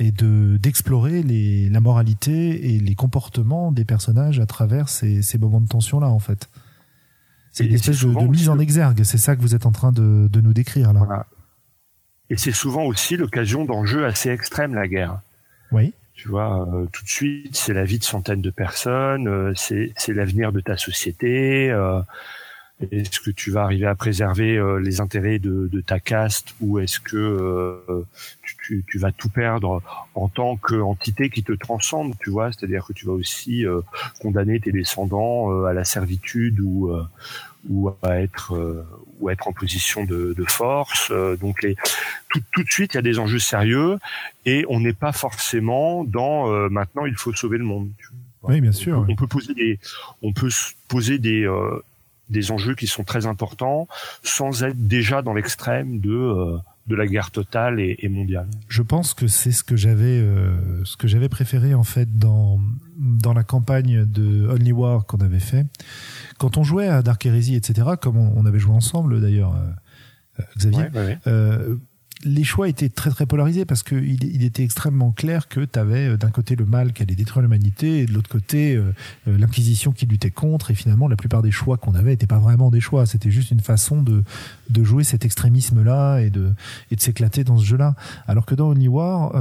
et de d'explorer les la moralité et les comportements des personnages à travers ces, ces moments de tension là en fait. C'est une espèce de, de, mise en exergue, c'est ça que vous êtes en train de, de nous décrire là. Voilà. Et c'est souvent aussi l'occasion d'enjeux assez extrêmes la guerre. Oui. Tu vois, euh, tout de suite, c'est la vie de centaines de personnes, euh, c'est l'avenir de ta société. Euh, est-ce que tu vas arriver à préserver les intérêts de, de, ta caste ou est-ce que tu, tu, vas tout perdre en tant qu'entité qui te transcende, tu vois? C'est-à-dire que tu vas aussi condamner tes descendants à la servitude ou ou à être ou être en position de, de force. donc les, tout, tout, de suite, il y a des enjeux sérieux et on n'est pas forcément dans euh, maintenant il faut sauver le monde. Oui, bien sûr. On peut, poser des, on peut poser des euh, des enjeux qui sont très importants sans être déjà dans l'extrême de euh, de la guerre totale et, et, mondiale. Je pense que c'est ce que j'avais ce que j'avais préféré en fait dans dans la campagne de Only War qu'on avait fait quand on jouait à Dark Heresy etc comme on, avait joué ensemble d'ailleurs Xavier Euh, les choix étaient très très polarisés parce que il, était extrêmement clair que tu avais euh, d'un côté le mal qui allait détruire l'humanité et de l'autre côté euh, euh, l'inquisition qui luttait contre. Et finalement la plupart des choix qu'on avait n'étaient pas vraiment des choix. C'était juste une façon de de jouer cet extrémisme là et de et de s'éclater dans ce jeu là alors que dans Only War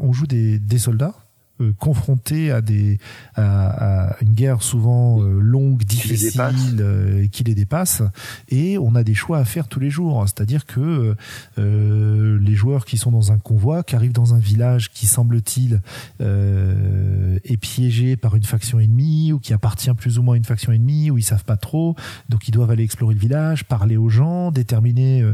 on joue des des soldats euh, confrontés à des à, à une guerre souvent euh, longue, difficile, euh, qui les dépasse, et on a des choix à faire tous les jours. C'est-à-dire que les joueurs qui sont dans un convoi, qui arrivent dans un village qui semble-t-il est piégé par une faction ennemie ou qui appartient plus ou moins à une faction ennemie, où ils savent pas trop, donc ils doivent aller explorer le village, parler aux gens, déterminer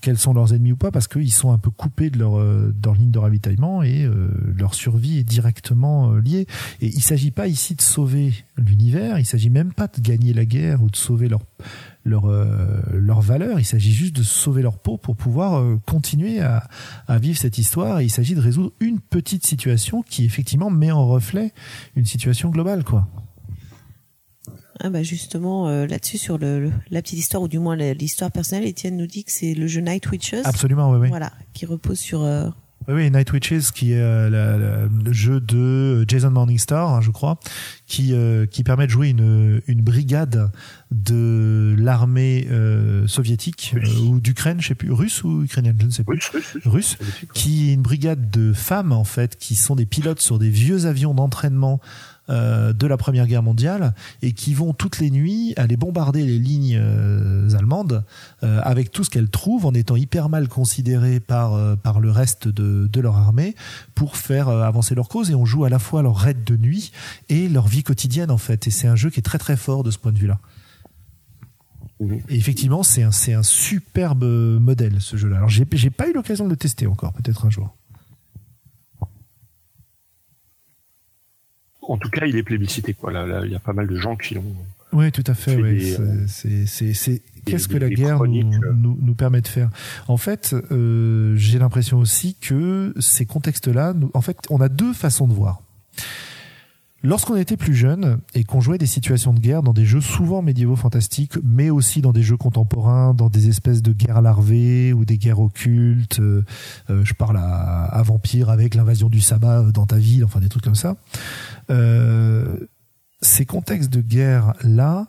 quels sont leurs ennemis ou pas, parce qu'ils sont un peu coupés de leur, de leur ligne de ravitaillement et leur survie est directement euh, liés. Et il s'agit pas ici de sauver l'univers, il s'agit même pas de gagner la guerre ou de sauver leur leur euh, leur valeur, il s'agit juste de sauver leur peau pour pouvoir euh, continuer à, à vivre cette histoire. Et il s'agit de résoudre une petite situation qui effectivement met en reflet une situation globale, quoi. Ah bah justement là-dessus sur le, la petite histoire ou du moins l'histoire personnelle, Étienne nous dit que c'est le jeu Night Witches. Absolument, oui, oui. Voilà, qui repose sur oui, Night Witches, qui est euh, le jeu de Jason Morningstar, hein, je crois, qui euh, qui permet de jouer une une brigade de l'armée euh, soviétique ou d'Ukraine, je sais plus, russe ou ukrainienne, je ne sais plus, russe, qui est une brigade de femmes en fait, qui sont des pilotes sur des vieux avions d'entraînement euh, de la Première Guerre mondiale et qui vont toutes les nuits aller bombarder les lignes euh, allemandes euh, avec tout ce qu'elles trouvent en étant hyper mal considérées par, par le reste de, de leur armée pour faire avancer leur cause et on joue à la fois leur raid de nuit et leur vie quotidienne en fait et c'est un jeu qui est très très fort de ce point de vue-là. Et effectivement, c'est un, un superbe modèle ce jeu-là. Alors j'ai pas eu l'occasion de le tester encore, peut-être un jour. En tout cas, il est plébiscité. Quoi. Là, il y a pas mal de gens qui l'ont. Oui, tout à fait. Euh, c'est, qu'est-ce que la guerre euh. nous, nous, permet de faire En fait, euh, j'ai l'impression aussi que ces contextes-là, en fait, on a deux façons de voir. Lorsqu'on était plus jeune et qu'on jouait des situations de guerre dans des jeux souvent médiévaux fantastiques, mais aussi dans des jeux contemporains, dans des espèces de guerres larvées ou des guerres occultes, euh, euh, je parle à, à Vampire avec l'invasion du sabbat dans ta ville, enfin des trucs comme ça. Euh, ces contextes de guerre là,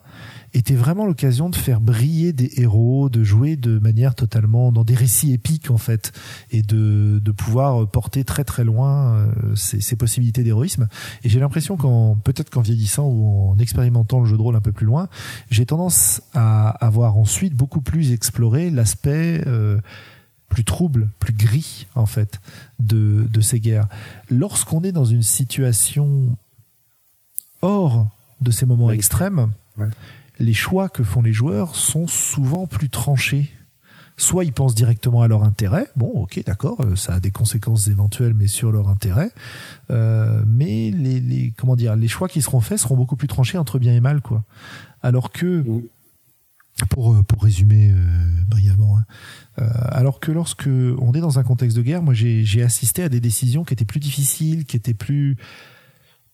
était vraiment l'occasion de faire briller des héros, de jouer de manière totalement dans des récits épiques en fait, et de, de pouvoir porter très très loin euh, ces, ces, possibilités d'héroïsme. Et j'ai l'impression qu'en peut-être qu'en vieillissant ou en expérimentant le jeu de rôle un peu plus loin, j'ai tendance à avoir ensuite beaucoup plus exploré l'aspect euh, plus trouble, plus gris en fait de, de ces guerres. Lorsqu'on est dans une situation hors de ces moments extrêmes, ouais les choix que font les joueurs sont souvent plus tranchés. Soit ils pensent directement à leur intérêt, bon ok d'accord, euh, ça a des conséquences éventuelles mais sur leur intérêt, euh, mais les, comment dire, les choix qui seront faits seront beaucoup plus tranchés entre bien et mal quoi. Alors que pour euh, pour résumer brièvement, hein, alors que lorsque on est dans un contexte de guerre, moi j'ai assisté à des décisions qui étaient plus difficiles, qui étaient plus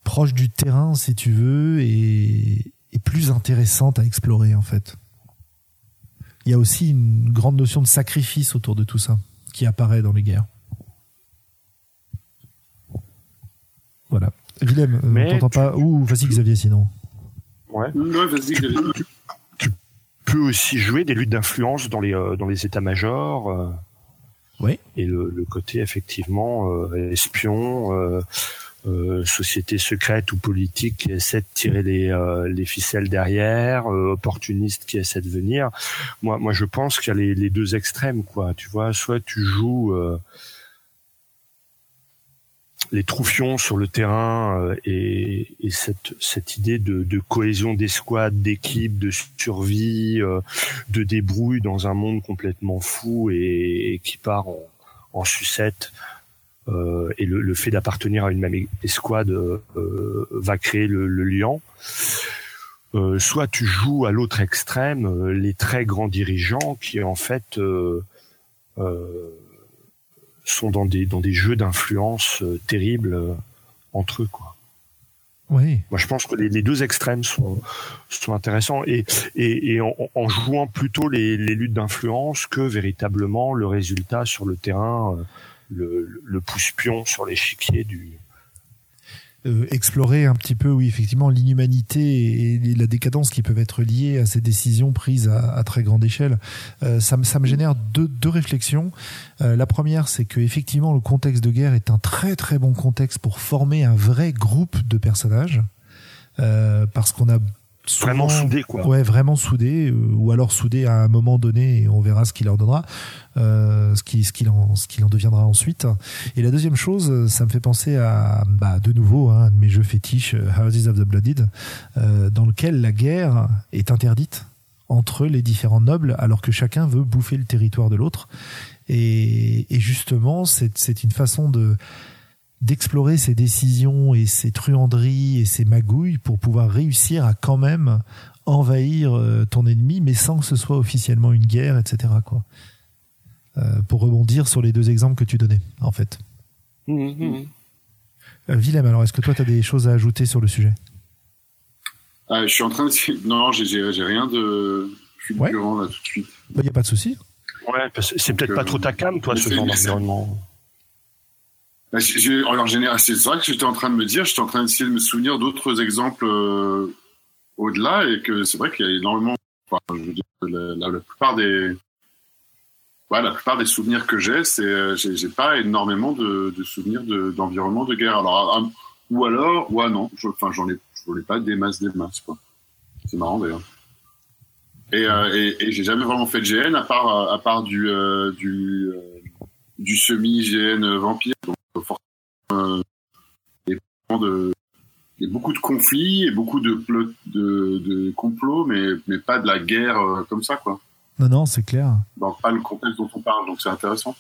proches du terrain si tu veux et, est plus intéressante à explorer en fait. Il y a aussi une grande notion de sacrifice autour de tout ça qui apparaît dans les guerres. Voilà. Willem, euh, t'entends pas Ouh, vas-y Xavier sinon. Ouais. vas-y Xavier. Tu, peux aussi jouer des luttes d'influence dans les euh, dans les états-majors. Euh, oui. Et le, le, côté effectivement espion euh, société secrète ou politique qui essaie de tirer les, euh, les ficelles derrière, euh, opportuniste qui essaie de venir. Moi, moi, je pense qu'il y a les, deux extrêmes, quoi. Tu vois, soit tu joues euh, les troufions sur le terrain et, et, cette, cette idée de, de cohésion d'escouade, d'équipe, de survie, de débrouille dans un monde complètement fou et, et qui part en, en sucette euh, et le, le fait d'appartenir à une même escouade euh, euh, va créer le, le lien. Euh, soit tu joues à l'autre extrême les très grands dirigeants qui en fait sont dans des dans des jeux d'influence terribles entre eux quoi. Oui. Moi, je pense que les, les, deux extrêmes sont, sont intéressants et, et, et en, en, jouant plutôt les, les luttes d'influence que véritablement le résultat sur le terrain le, le pouce-pion sur l'échiquier du, euh, explorer un petit peu, oui, effectivement, l'inhumanité et la décadence qui peuvent être liées à ces décisions prises à, très grande échelle. Euh, ça, me, ça me génère deux, deux réflexions. Euh, la première, c'est que effectivement, le contexte de guerre est un très très bon contexte pour former un vrai groupe de personnages, parce qu'on a vraiment soudé quoi. Ouais, vraiment soudé euh, ou alors soudé à un moment donné et on verra ce qu'il leur donnera, euh, ce qui ce qu'il en ce qu'il en deviendra ensuite. Et la deuxième chose, ça me fait penser à bah de nouveau hein, un de mes jeux fétiches euh, Houses of the Blooded euh, dans lequel la guerre est interdite entre les différents nobles alors que chacun veut bouffer le territoire de l'autre. Et, et justement, c'est c'est une façon de d'explorer ses décisions et ses truanderies et ses magouilles pour pouvoir réussir à quand même envahir euh, ton ennemi, mais sans que ce soit officiellement une guerre, etc. Quoi. Euh, pour rebondir sur les deux exemples que tu donnais, en fait. Mmh, mmh. Euh, Willem, alors est-ce que toi, tu as des choses à ajouter sur le sujet? Ah, Je suis en train de... Non, j'ai rien de fulgurant là tout de suite. Il bah, n'y a pas de souci. Ouais, c'est peut-être pas trop ta cam, toi, ce genre d'environnement. Bah, alors, général, c'est vrai que j'étais en train de me dire, j'étais en train d'essayer de me souvenir d'autres exemples euh, au-delà, et que c'est vrai qu'il y a énormément. Enfin, je veux dire, la, plupart des, ouais, la plupart des souvenirs que j'ai, c'est, j'ai, j'ai pas énormément de, souvenirs de, d'environnement de guerre. Alors, ou alors, ouais, non, je, enfin, j'en ai, je ai pas des masses, des masses, quoi. C'est marrant d'ailleurs. Et, euh, j'ai jamais vraiment fait de GN à part, à part du, euh, euh, du semi-GN vampire. Forcément, de, il y a beaucoup de conflits et beaucoup de, de, de complots, mais, mais pas de la guerre comme ça, quoi. Non, non, c'est clair. Dans pas le contexte dont on parle, donc c'est intéressant.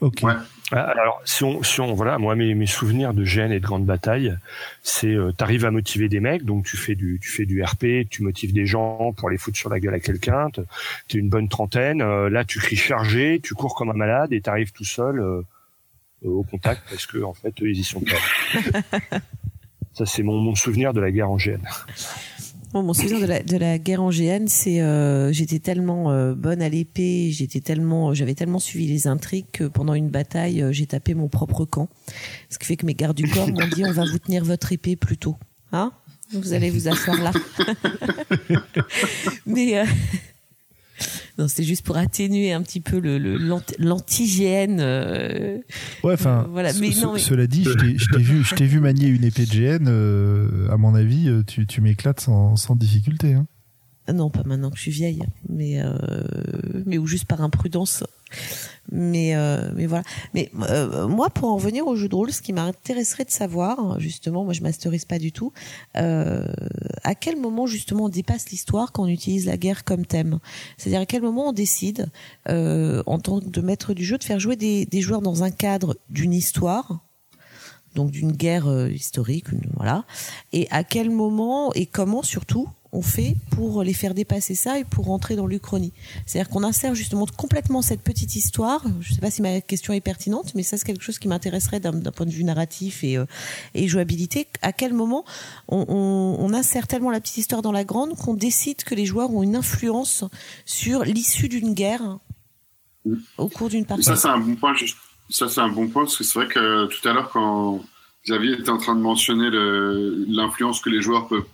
Ok. Ouais. Ah, alors, si on, si on, voilà, moi, mes, mes souvenirs de gêne et de grandes batailles, c'est, euh, t'arrives à motiver des mecs, donc tu fais du, tu fais du RP, tu motives des gens pour les foutre sur la gueule à quelqu'un, t'es une bonne trentaine, euh, là, tu cries chargé, tu cours comme un malade et t'arrives tout seul euh, au contact parce que, en fait, eux, ils y sont pas. Ça, c'est mon, mon souvenir de la guerre en GN mon souvenir de la, de la guerre angéenne, c'est euh, j'étais tellement euh, bonne à l'épée, j'étais tellement, j'avais tellement suivi les intrigues que pendant une bataille, euh, j'ai tapé mon propre camp. Ce qui fait que mes gardes du corps m'ont dit on va vous tenir votre épée plus tôt, hein? Vous allez vous asseoir là. Mais non, c'est juste pour atténuer un petit peu le l'antigène. Euh, ouais, enfin. Euh, voilà. Mais, non, Cela dit, je t'ai vu, je t'ai vu manier une épée de GN. Euh, à mon avis, tu, tu m'éclates sans, sans difficulté. Hein. Ah non, pas maintenant que je suis vieille, mais mais ou juste par imprudence. Mais euh, mais voilà. Mais euh, moi, pour en revenir au jeu de rôle, ce qui m'intéresserait de savoir, justement, moi je masterise pas du tout, euh, à quel moment justement on dépasse l'histoire quand on utilise la guerre comme thème? C'est-à-dire à quel moment on décide, en tant que maître du jeu, de faire jouer des, des joueurs dans un cadre d'une histoire donc d'une guerre historique, voilà. Et à quel moment et comment surtout on fait pour les faire dépasser ça et pour rentrer dans l'Uchronie. C'est-à-dire qu'on insère justement complètement cette petite histoire. Je ne sais pas si ma question est pertinente, mais ça c'est quelque chose qui m'intéresserait d'un point de vue narratif et, euh, jouabilité. À quel moment on, insère tellement la petite histoire dans la grande qu'on décide que les joueurs ont une influence sur l'issue d'une guerre au cours d'une partie? Ça c'est un bon point. Ça c'est un bon point parce que c'est vrai que tout à l'heure quand Xavier était en train de mentionner l'influence que les joueurs peuvent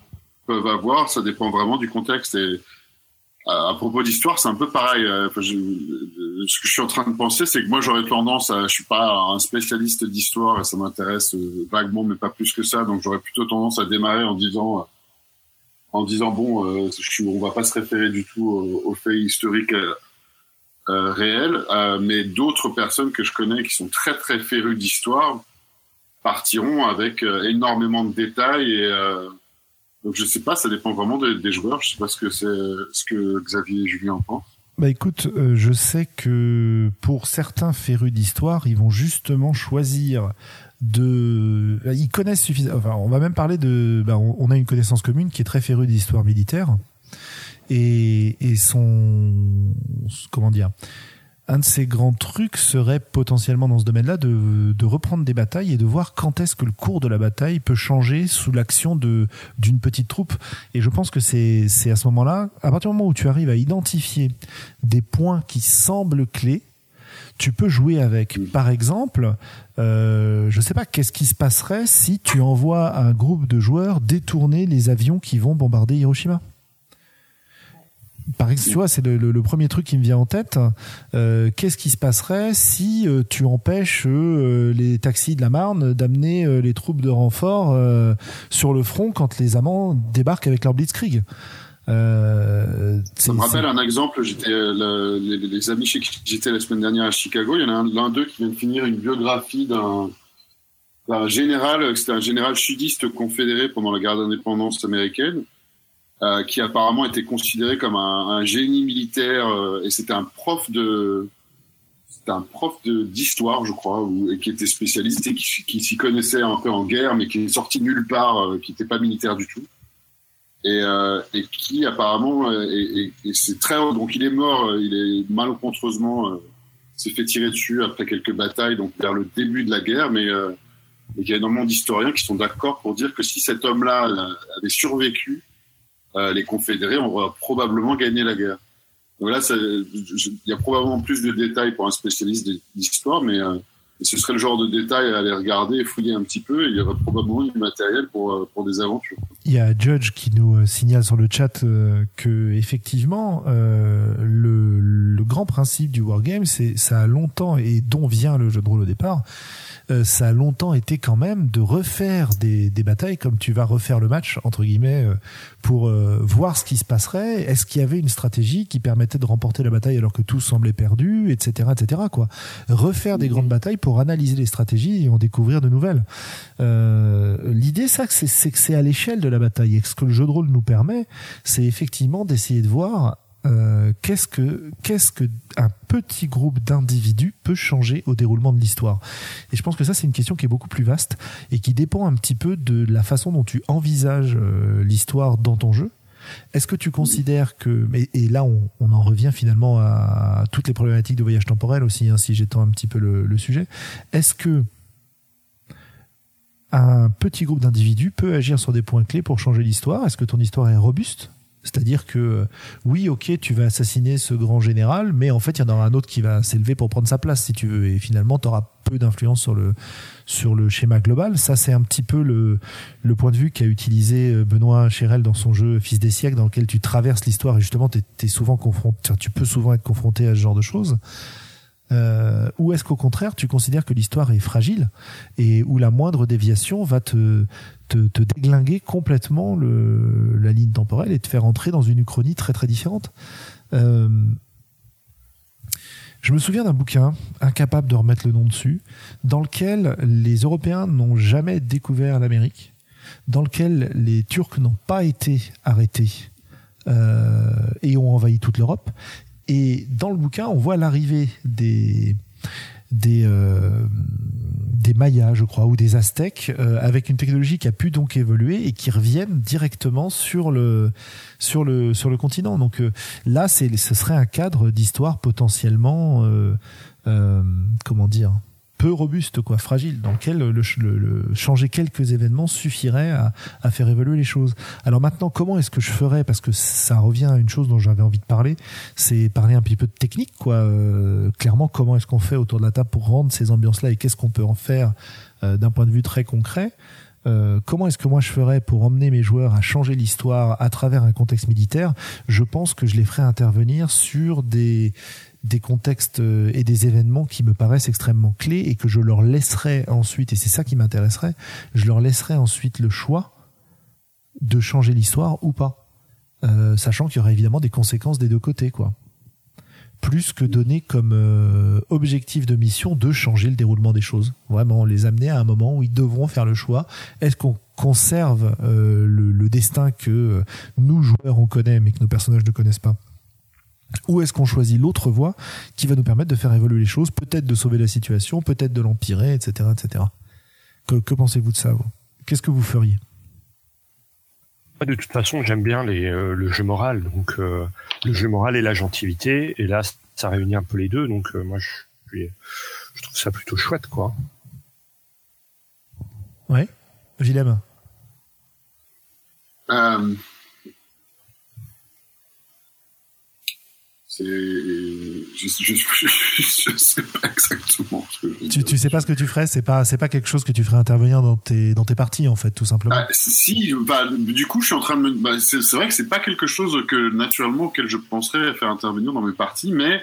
peuvent avoir, ça dépend vraiment du contexte. Et à, propos d'histoire, c'est un peu pareil. Euh, ce que je suis en train de penser, c'est que moi, j'aurais tendance à, je suis pas un spécialiste d'histoire et ça m'intéresse euh, vaguement, mais pas plus que ça. Donc, j'aurais plutôt tendance à démarrer en disant, euh, en disant bon, euh, je, on va pas se référer du tout aux, faits historiques euh, réels, mais d'autres personnes que je connais qui sont très très férues d'histoire partiront avec énormément de détails et donc je sais pas, ça dépend vraiment des, joueurs. Je sais pas ce que c'est, ce que Xavier et Julien en pensent. Bah écoute, euh, je sais que pour certains férus d'histoire, ils vont justement choisir de, ils connaissent suffisamment. Enfin, on va même parler de, bah, on, a une connaissance commune qui est très férue d'histoire militaire et, et son, comment dire, un de ces grands trucs serait potentiellement dans ce domaine-là de, de, reprendre des batailles et de voir quand est-ce que le cours de la bataille peut changer sous l'action de d'une petite troupe. Et je pense que c'est c'est à ce moment-là, à partir du moment où tu arrives à identifier des points qui semblent clés, tu peux jouer avec. Par exemple, euh, je sais pas, qu'est-ce qui se passerait si tu envoies un groupe de joueurs détourner les avions qui vont bombarder Hiroshima? Par exemple, tu vois, c'est le, premier truc qui me vient en tête. Euh, qu'est-ce qui se passerait si euh, tu empêches euh, les taxis de la Marne d'amener les troupes de renfort sur le front quand les amants débarquent avec leur blitzkrieg? Ça me rappelle un exemple. J'étais les, amis chez qui j'étais la semaine dernière à Chicago. Il y en a l'un d'eux qui vient de finir une biographie d'un général. C'était un général sudiste confédéré pendant la guerre d'indépendance américaine euh, qui apparemment était considéré comme un, un génie militaire euh, et c'était un prof de un prof d'histoire je crois ou, et qui était spécialiste et qui, qui s'y connaissait un peu en guerre mais qui est sorti nulle part euh, qui n'était pas militaire du tout. Et, et qui apparemment et, et, c'est très donc il est mort il est malencontreusement s'est fait tirer dessus après quelques batailles donc vers le début de la guerre mais et il y a énormément d'historiens qui sont d'accord pour dire que si cet homme-là avait survécu euh, les confédérés ont probablement gagné la guerre. Donc là, il y a probablement plus de détails pour un spécialiste d'histoire, mais euh, ce serait le genre de détails à aller regarder fouiller un petit peu. Il y aurait probablement du matériel pour, euh, pour des aventures. Il y a Judge qui nous signale sur le chat que effectivement, le, le grand principe du wargame, c'est ça a longtemps et dont vient le jeu de rôle au départ, euh, ça a longtemps été quand même de refaire des, des batailles comme tu vas refaire le match entre guillemets euh, pour euh, voir ce qui se passerait. Est-ce qu'il y avait une stratégie qui permettait de remporter la bataille alors que tout semblait perdu, etc., etc. Quoi. Refaire des grandes batailles pour analyser les stratégies et en découvrir de nouvelles. L'idée, ça, c'est que c'est à l'échelle de la bataille. Et ce que le jeu de rôle nous permet, c'est effectivement d'essayer de voir euh, qu'est-ce que qu'est-ce que un petit groupe d'individus peut changer au déroulement de l'histoire? Et je pense que ça c'est une question qui est beaucoup plus vaste et qui dépend un petit peu de la façon dont tu envisages euh, l'histoire dans ton jeu. Est-ce que tu considères que et là on, on, en revient finalement à toutes les problématiques de voyage temporel aussi hein, si j'étends un petit peu le, le sujet. Est-ce que un petit groupe d'individus peut agir sur des points clés pour changer l'histoire? Est-ce que ton histoire est robuste? C'est-à-dire que oui, ok, tu vas assassiner ce grand général, mais en fait, il y en aura un autre qui va s'élever pour prendre sa place, si tu veux, et finalement, tu auras peu d'influence sur le sur le schéma global. Ça, c'est un petit peu le le point de vue qu'a utilisé euh, Benoît Chérel dans son jeu Fils des siècles, dans lequel tu traverses l'histoire et justement, tu souvent confronté, tu peux souvent être confronté à ce genre de choses. Euh, ou est-ce qu'au contraire, tu considères que l'histoire est fragile et où la moindre déviation va te, te, te déglinguer complètement la ligne temporelle et te faire entrer dans une uchronie très très différente. Euh, je me souviens d'un bouquin, incapable de remettre le nom dessus, dans lequel les Européens n'ont jamais découvert l'Amérique, dans lequel les Turcs n'ont pas été arrêtés euh, et ont envahi toute l'Europe, et dans le bouquin, on voit l'arrivée des des euh, Mayas, je crois, ou des Aztèques, euh, avec une technologie qui a pu donc évoluer et qui reviennent directement sur le sur le sur le continent. Donc euh, là, ce serait un cadre d'histoire potentiellement, comment dire, peu robuste, quoi, fragile, dans lequel le, le, changer quelques événements suffirait à, à, faire évoluer les choses. Alors maintenant, comment est-ce que je ferais? Parce que ça revient à une chose dont j'avais envie de parler, c'est parler un petit peu de technique, quoi. Euh, clairement, comment est-ce qu'on fait autour de la table pour rendre ces ambiances-là et qu'est-ce qu'on peut en faire euh, d'un point de vue très concret? Euh, comment est-ce que moi je ferais pour emmener mes joueurs à changer l'histoire à travers un contexte militaire? Je pense que je les ferais intervenir sur des des contextes euh, et des événements qui me paraissent extrêmement clés et que je leur laisserai ensuite, et c'est ça qui m'intéresserait, je leur laisserai ensuite le choix de changer l'histoire ou pas, euh, sachant qu'il y aura évidemment des conséquences des deux côtés, quoi. Plus que donner comme euh, objectif de mission de changer le déroulement des choses. Vraiment, les amener à un moment où ils devront faire le choix. Est-ce qu'on conserve le, le, destin que nous, joueurs, on connaît, mais que nos personnages ne connaissent pas? Ou est-ce qu'on choisit l'autre voie qui va nous permettre de faire évoluer les choses, peut-être de sauver la situation, peut-être de l'empirer, etc., etc. Que pensez-vous de ça Qu'est-ce que vous feriez? De toute façon, j'aime bien les, euh, le jeu moral, donc euh, le jeu moral et la gentilité, et là, ça réunit un peu les deux, donc euh, moi, je, je, trouve ça plutôt chouette, quoi. Ouais, Willem. C'est, je, je, je, sais pas exactement ce que je tu, tu sais pas ce que tu ferais, c'est pas, c'est pas quelque chose que tu ferais intervenir dans tes, dans tes parties, en fait, tout simplement. Ah, si, bah, du coup, je suis en train de me, bah, c'est, vrai que c'est pas quelque chose que, naturellement, auquel je penserais faire intervenir dans mes parties, mais,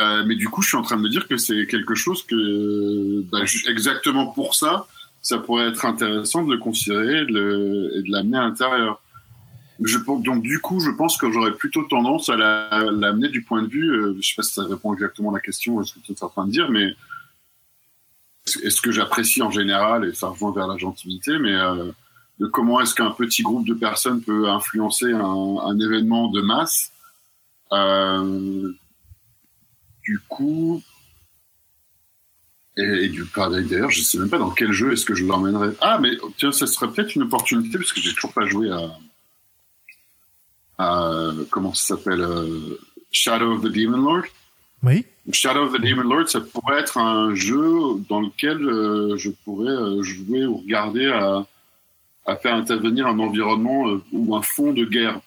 euh, mais du coup, je suis en train de me dire que c'est quelque chose que, bah, exactement pour ça, ça pourrait être intéressant de le considérer de, le, et de l'amener à l'intérieur. Donc du coup, je pense que j'aurais plutôt tendance à l'amener du point de vue, euh, je sais pas si ça répond exactement à la question, ce que tu es en train de dire, mais est-ce que j'apprécie en général, et ça rejoint vers la gentilité, mais euh, de comment est-ce qu'un petit groupe de personnes peut influencer un, événement de masse. Euh, du coup, et, et du d'ailleurs, je sais même pas dans quel jeu est-ce que je l'emmènerais. Ah, mais tiens, ça serait peut-être une opportunité parce que j'ai toujours pas joué à comment ça s'appelle euh, Shadow of the Demon Lord? Oui. Shadow of the Demon Lord, ça pourrait être un jeu dans lequel euh, je pourrais euh, jouer ou regarder à, à faire intervenir un environnement ou un fond de guerre.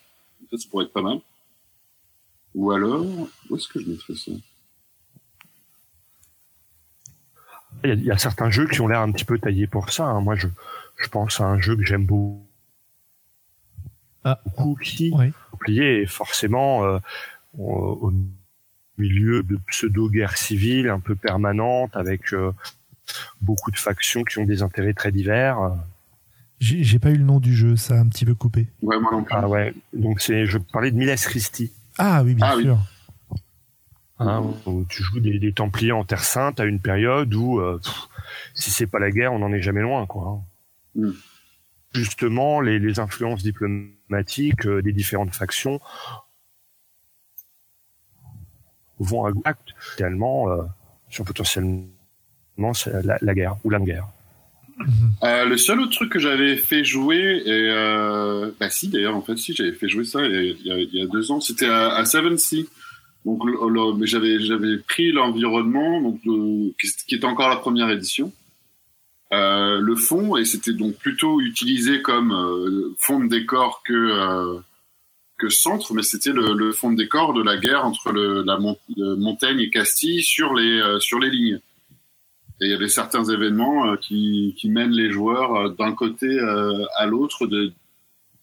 Ça, ça pourrait être pas mal. Ou alors, où est-ce que je mettrais ça? Il y, a, certains jeux qui ont l'air un petit peu taillés pour ça. Hein. Moi, je, je pense à un jeu que j'aime beaucoup ah. qui est forcément euh, au milieu de pseudo-guerre civile un peu permanente avec euh, beaucoup de factions qui ont des intérêts très divers. J'ai pas eu le nom du jeu, ça a un petit peu coupé. Ouais, moi non plus. Ah ouais, donc c'est, je parlais de Miles Christi. Ah oui, bien Ah oui. sûr. Hein, où tu joues des, des Templiers en Terre Sainte à une période où, euh, pff, si c'est pas la guerre, on en est jamais loin, quoi. hein. Mm. Justement, les, les influences diplomatiques euh, des différentes factions vont à actuellement euh, sur potentiellement la, guerre ou la guerre. Euh, le seul autre truc que j'avais fait jouer, et euh, bah si d'ailleurs en fait si j'avais fait jouer ça il y a, deux ans, c'était à, à Seven Sea. Donc mais j'avais j'avais pris l'environnement donc qui était encore la première édition, euh, le fond et c'était donc plutôt utilisé comme euh, fond de décor que euh, que centre, mais c'était le, le fond de décor de la guerre entre le, la Mon- le Montaigne et Castille sur les euh, sur les lignes. Et il y avait certains événements euh, qui, qui mènent les joueurs d'un côté euh, à l'autre de,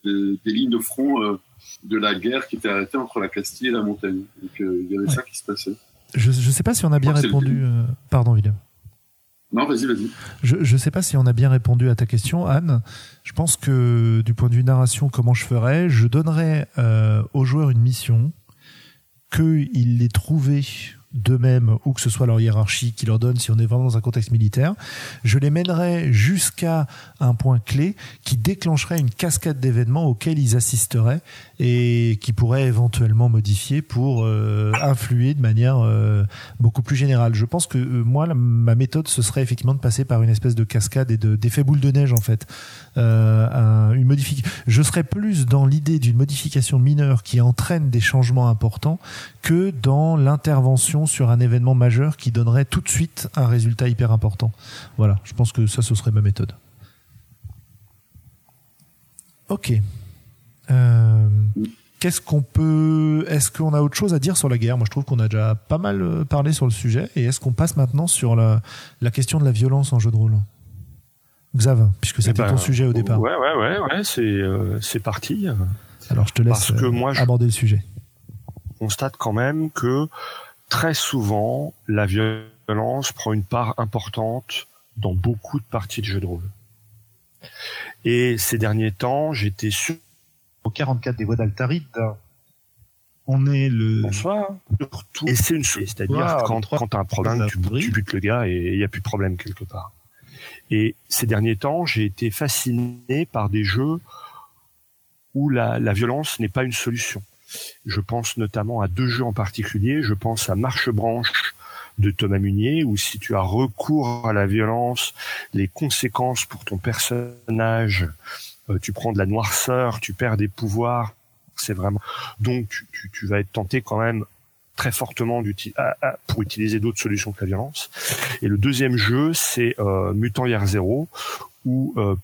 de- des lignes de front euh, de la guerre qui était arrêtée entre la Castille et la Montagne. Donc euh, il y avait Ouais. ça qui se passait. Je, je sais pas si on a bien répondu. euh, Pardon, William. Non, vas-y, vas-y. Je ne sais pas si on a bien répondu à ta question, Anne. Je pense que du point de vue narration, comment je ferais Je donnerais euh, aux joueurs une mission, qu'ils l'aient trouvée d'eux-mêmes ou que ce soit leur hiérarchie qui leur donne si on est vraiment dans un contexte militaire. Je les mènerais jusqu'à un point clé qui déclencherait une cascade d'événements auxquels ils assisteraient et qui pourrait éventuellement modifier pour euh, influer de manière euh, beaucoup plus générale. Je pense que euh, moi, ma méthode, ce serait effectivement de passer par une espèce de cascade et de- d'effet boule de neige en fait. Un- une modifi- Je serais plus dans l'idée d'une modification mineure qui entraîne des changements importants que dans l'intervention sur un événement majeur qui donnerait tout de suite un résultat hyper important. Voilà, je pense que ça, ce serait ma méthode. Ok. Euh, Qu'est-ce qu'on peut. Est-ce qu'on a autre chose à dire sur la guerre? Moi, je trouve qu'on a déjà pas mal euh, parlé sur le sujet. Et est-ce qu'on passe maintenant sur la, la question de la violence en jeu de rôle? Xav, puisque c'était Eh ben, ton sujet au départ. Ouais, ouais, ouais, ouais, c'est euh, c'est parti. Alors, je te laisse que moi, je- aborder le sujet. On constate quand même que très souvent, la violence prend une part importante dans beaucoup de parties de jeux de rôle. Et ces derniers temps, j'étais sûr. Au 44 des voies d'Altaride, on est le. Bonsoir. Surtout. Et c'est une chose. C'est-à-dire quand, quand t'as un problème, tu, butes le gars et il n'y a plus de problème quelque part. Et ces derniers temps, j'ai été fasciné par des jeux où la, la violence n'est pas une solution. Je pense notamment à deux jeux en particulier. Je pense à Marche Branche de Thomas Munier, où si tu as recours à la violence, les conséquences pour ton personnage, euh, tu prends de la noirceur, tu perds des pouvoirs, c'est vraiment. Donc tu, vas être tenté quand même très fortement pour utiliser d'autres solutions que la violence. Et le deuxième jeu, c'est euh, Mutant Year Zero, où euh,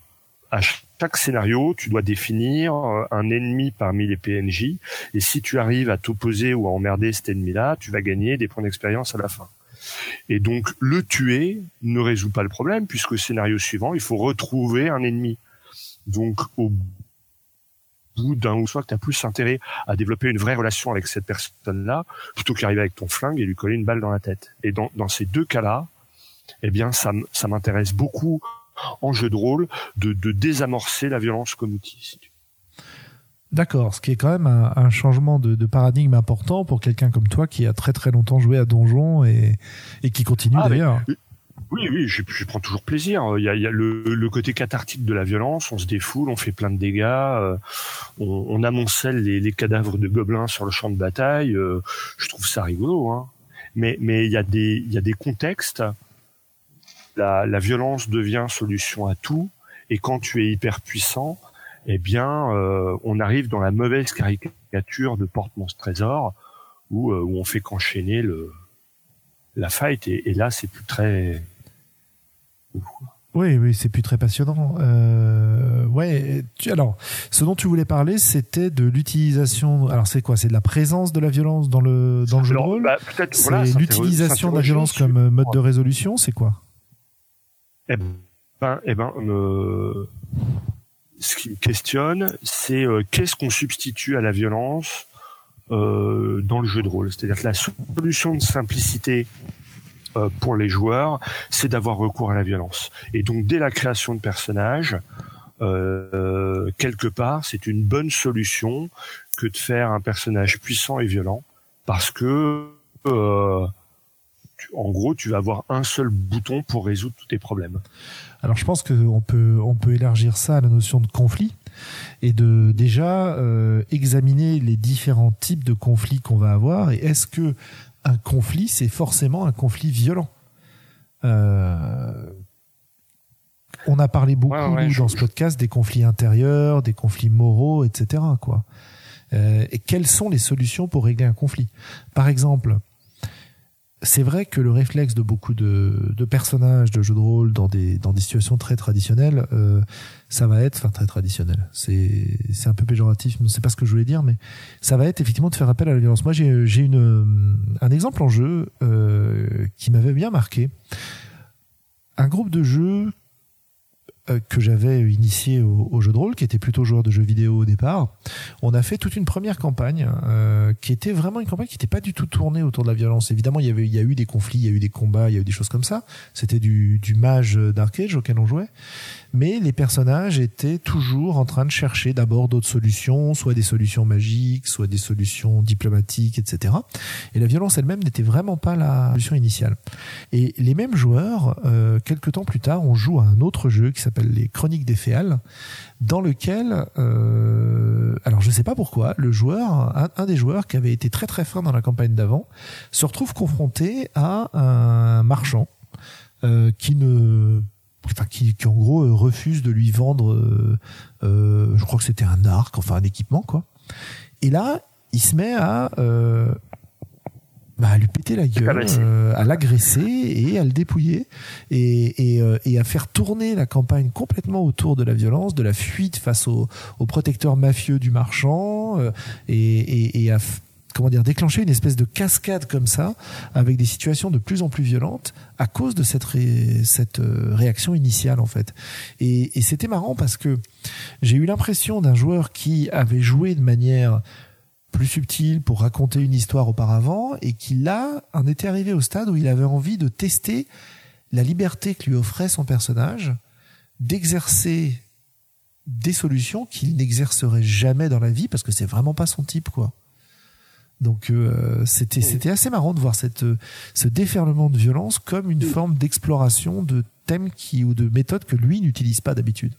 à chaque scénario, tu dois définir euh, un ennemi parmi les PNJ, et si tu arrives à t'opposer ou à emmerder cet ennemi-là, tu vas gagner des points d'expérience à la fin. Et donc le tuer ne résout pas le problème, puisque scénario suivant, il faut retrouver un ennemi. Donc au bout d'un ou soit que tu as plus intérêt à développer une vraie relation avec cette personne-là, plutôt qu'arriver avec ton flingue et lui coller une balle dans la tête. Et dans, dans ces deux cas-là, eh bien, ça, ça m'intéresse beaucoup en jeu de rôle de, de désamorcer la violence comme outil. si tu- D'accord, ce qui est quand même un, un changement de, de paradigme important pour quelqu'un comme toi qui a très très longtemps joué à Donjon et, et qui continue Ah, mais- d'ailleurs. Oui, oui, je, je prends toujours plaisir. Il y a, il y a le, le côté cathartique de la violence, on se défoule, on fait plein de dégâts, euh, on, on amoncelle les, les cadavres de gobelins sur le champ de bataille. euh, je trouve ça rigolo. Hein. Mais mais il y a des il y a des contextes. La, la violence devient solution à tout, et quand tu es hyper puissant, eh bien, euh, on arrive dans la mauvaise caricature de porte-monstre trésor, où, euh, où on fait qu'enchaîner le la fight, et, et là c'est plus très Oui, oui, c'est plus très passionnant. Euh, ouais. Tu, alors, ce dont tu voulais parler, c'était de l'utilisation. Alors, c'est quoi? C'est de la présence de la violence dans le dans le jeu Alors, de rôle? bah, c'est voilà, l'utilisation de la violence comme mode de résolution. C'est quoi? Eh ben, eh ben, euh, ce qui me questionne, c'est euh, qu'est-ce qu'on substitue à la violence euh, dans le jeu de rôle? C'est-à-dire que la solution de simplicité euh, pour les joueurs, c'est d'avoir recours à la violence. Et donc dès la création de personnages, euh, quelque part, c'est une bonne solution que de faire un personnage puissant et violent, parce que euh, en gros, tu vas avoir un seul bouton pour résoudre tous tes problèmes. Alors je pense qu'on peut on peut élargir ça à la notion de conflit et de déjà euh, examiner les différents types de conflits qu'on va avoir et est-ce que un conflit c'est forcément un conflit violent? Euh, on a parlé beaucoup Ouais, ouais, nous, je- dans ce podcast des conflits intérieurs, des conflits moraux, etc. Quoi. Euh, et quelles sont les solutions pour régler un conflit? Par exemple, c'est vrai que le réflexe de beaucoup de, personnages de jeux de rôle dans des dans des situations très traditionnelles, euh, ça va être, enfin très traditionnel. C'est un peu péjoratif, mais c'est pas ce que je voulais dire, mais ça va être effectivement de faire appel à la violence. Moi, j'ai un exemple en jeu euh, qui m'avait bien marqué. Un groupe de jeux que j'avais initié au, au jeu de rôle, qui était plutôt joueur de jeux vidéo au départ, on a fait toute une première campagne euh, qui était vraiment une campagne qui n'était pas du tout tournée autour de la violence. Évidemment, il y avait, il y a eu des conflits, il y a eu des combats, il y a eu des choses comme ça. C'était du, du mage Dark Age auquel on jouait, mais les personnages étaient toujours en train de chercher d'abord d'autres solutions, soit des solutions magiques, soit des solutions diplomatiques, etc. Et la violence elle-même n'était vraiment pas la solution initiale. Et les mêmes joueurs, euh, quelques temps plus tard, on joue à un autre jeu qui s'appelle les Chroniques des Féales, dans lequel, euh, alors je sais pas pourquoi, le joueur, un, un des joueurs qui avait été très très fin dans la campagne d'avant, se retrouve confronté à un marchand euh, qui ne Enfin, qui, qui en gros euh, refuse de lui vendre, euh, euh, je crois que c'était un arc, enfin un équipement quoi. Et là, il se met à euh, bah, à lui péter la gueule, euh, à l'agresser et à le dépouiller et, et, et à faire tourner la campagne complètement autour de la violence, de la fuite face au, au protecteur mafieux du marchand et, à comment dire déclencher une espèce de cascade comme ça avec des situations de plus en plus violentes à cause de cette ré- cette euh, réaction initiale en fait. Et, et c'était marrant parce que j'ai eu l'impression d'un joueur qui avait joué de manière plus subtile pour raconter une histoire auparavant et qui là en était arrivé au stade où il avait envie de tester la liberté que lui offrait son personnage d'exercer des solutions qu'il n'exercerait jamais dans la vie parce que c'est vraiment pas son type quoi. Donc euh, c'était c'était assez marrant de voir cette euh, ce déferlement de violence comme une forme d'exploration de thèmes qui ou de méthodes que lui n'utilise pas d'habitude.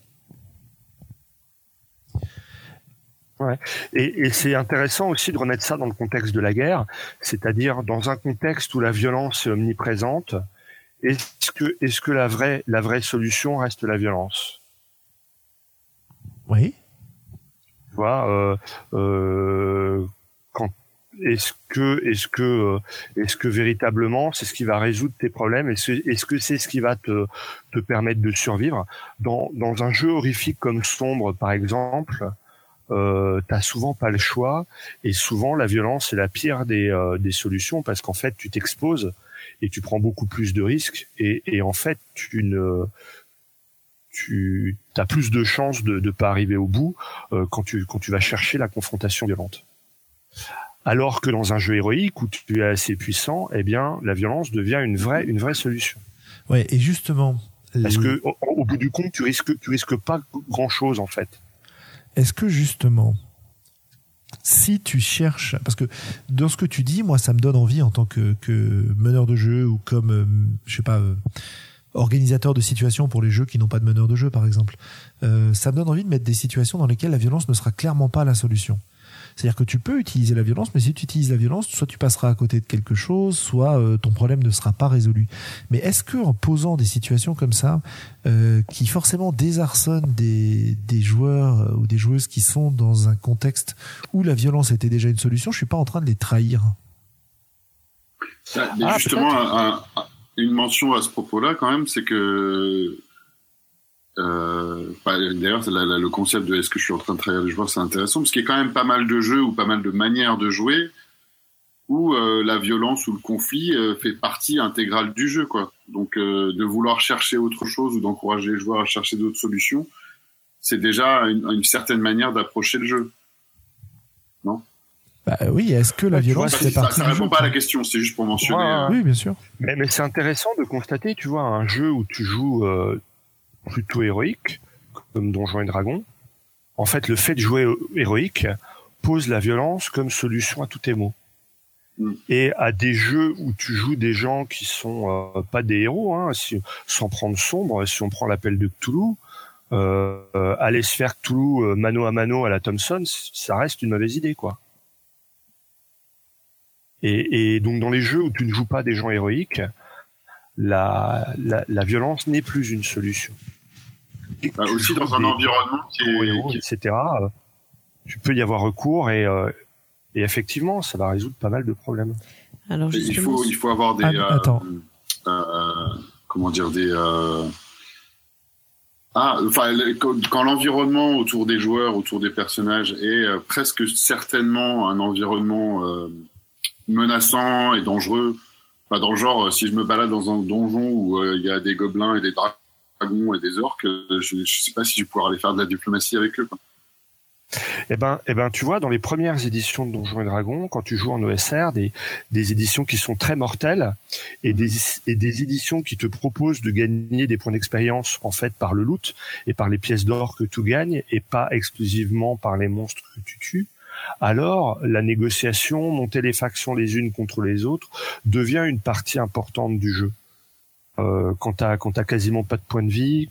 Et, et c'est intéressant aussi de remettre ça dans le contexte de la guerre, c'est-à-dire dans un contexte où la violence est omniprésente. Est-ce que, est-ce que la vraie, la vraie solution reste la violence? Oui. Tu vois, euh, euh, est-ce que, est-ce que, euh, est-ce que véritablement c'est ce qui va résoudre tes problèmes Est-ce, est-ce que c'est ce qui va te, te permettre de survivre? Dans, dans un jeu horrifique comme Sombre, par exemple euh, t'as souvent pas le choix et souvent la violence est la pire des, euh, des solutions parce qu'en fait tu t'exposes et tu prends beaucoup plus de risques et, et en fait tu ne tu as plus de chances de ne pas arriver au bout euh, quand tu quand tu vas chercher la confrontation violente. Alors que dans un jeu héroïque où tu es assez puissant, eh bien la violence devient une vraie une vraie solution. Ouais, et justement Parce que au, au bout du compte, tu risques tu risques pas grand chose en fait. Est-ce que justement, si tu cherches, parce que dans ce que tu dis, moi, ça me donne envie en tant que, que meneur de jeu ou comme, euh, je sais pas, euh, organisateur de situations pour les jeux qui n'ont pas de meneur de jeu, par exemple. Euh, ça me donne envie de mettre des situations dans lesquelles la violence ne sera clairement pas la solution. C'est-à-dire que tu peux utiliser la violence, mais si tu utilises la violence, soit tu passeras à côté de quelque chose, soit euh, ton problème ne sera pas résolu. Mais est-ce que en posant des situations comme ça, euh, qui forcément désarçonnent des, des joueurs euh, ou des joueuses qui sont dans un contexte où la violence était déjà une solution, je suis pas en train de les trahir. Ah, mais Ah, justement, un- un- une mention à ce propos-là, quand même, c'est que. Euh, bah, D'ailleurs, le concept de est-ce que je suis en train de trahir les joueurs, c'est intéressant, parce qu'il y a quand même pas mal de jeux ou pas mal de manières de jouer où euh, la violence ou le conflit euh, fait partie intégrale du jeu, quoi. Donc, euh, de vouloir chercher autre chose ou d'encourager les joueurs à chercher d'autres solutions, c'est déjà une, une certaine manière d'approcher le jeu. Bah oui, est-ce que la tu violence vois, fait ça, partie ça répond pas à la question, c'est juste pour mentionner. Ouais, euh, Oui, bien sûr. Mais, mais c'est intéressant de constater, tu vois, un jeu où tu joues euh, plutôt héroïque, comme Donjons et Dragons. En fait, le fait de jouer héroïque pose la violence comme solution à tous tes maux. Mm. Et à des jeux où tu joues des gens qui sont euh, pas des héros, hein, si, sans prendre sombre, si on prend l'appel de Cthulhu, euh, euh, aller se faire Cthulhu euh, mano à mano à la Thompson, ça reste une mauvaise idée, quoi. Et, et donc dans les jeux où tu ne joues pas des gens héroïques, la, la, la violence n'est plus une solution. Bah, aussi dans un des environnement qui est, héros, qui- etc. euh, Tu peux y avoir recours et, euh, et effectivement, ça va résoudre pas mal de problèmes. Alors il faut, il faut avoir des. Ah, euh, attends. euh, comment dire des. euh, Ah, enfin, quand l'environnement autour des joueurs, autour des personnages est euh, presque certainement un environnement euh, menaçant et dangereux. Pas dans le genre, euh, si je me balade dans un donjon où euh, il y a des gobelins et des dragons et des orques, euh, je, je sais pas si je pourrais aller faire de la diplomatie avec eux. Eh ben, eh ben, tu vois, dans les premières éditions de Donjons et Dragons, quand tu joues en OSR, des, des éditions qui sont très mortelles et des, et des éditions qui te proposent de gagner des points d'expérience en fait par le loot et par les pièces d'or que tu gagnes et pas exclusivement par les monstres que tu tues. Alors, la négociation, monter les factions les unes contre les autres, devient une partie importante du jeu. Euh, quand t'as quand t'as quasiment pas de points de vie,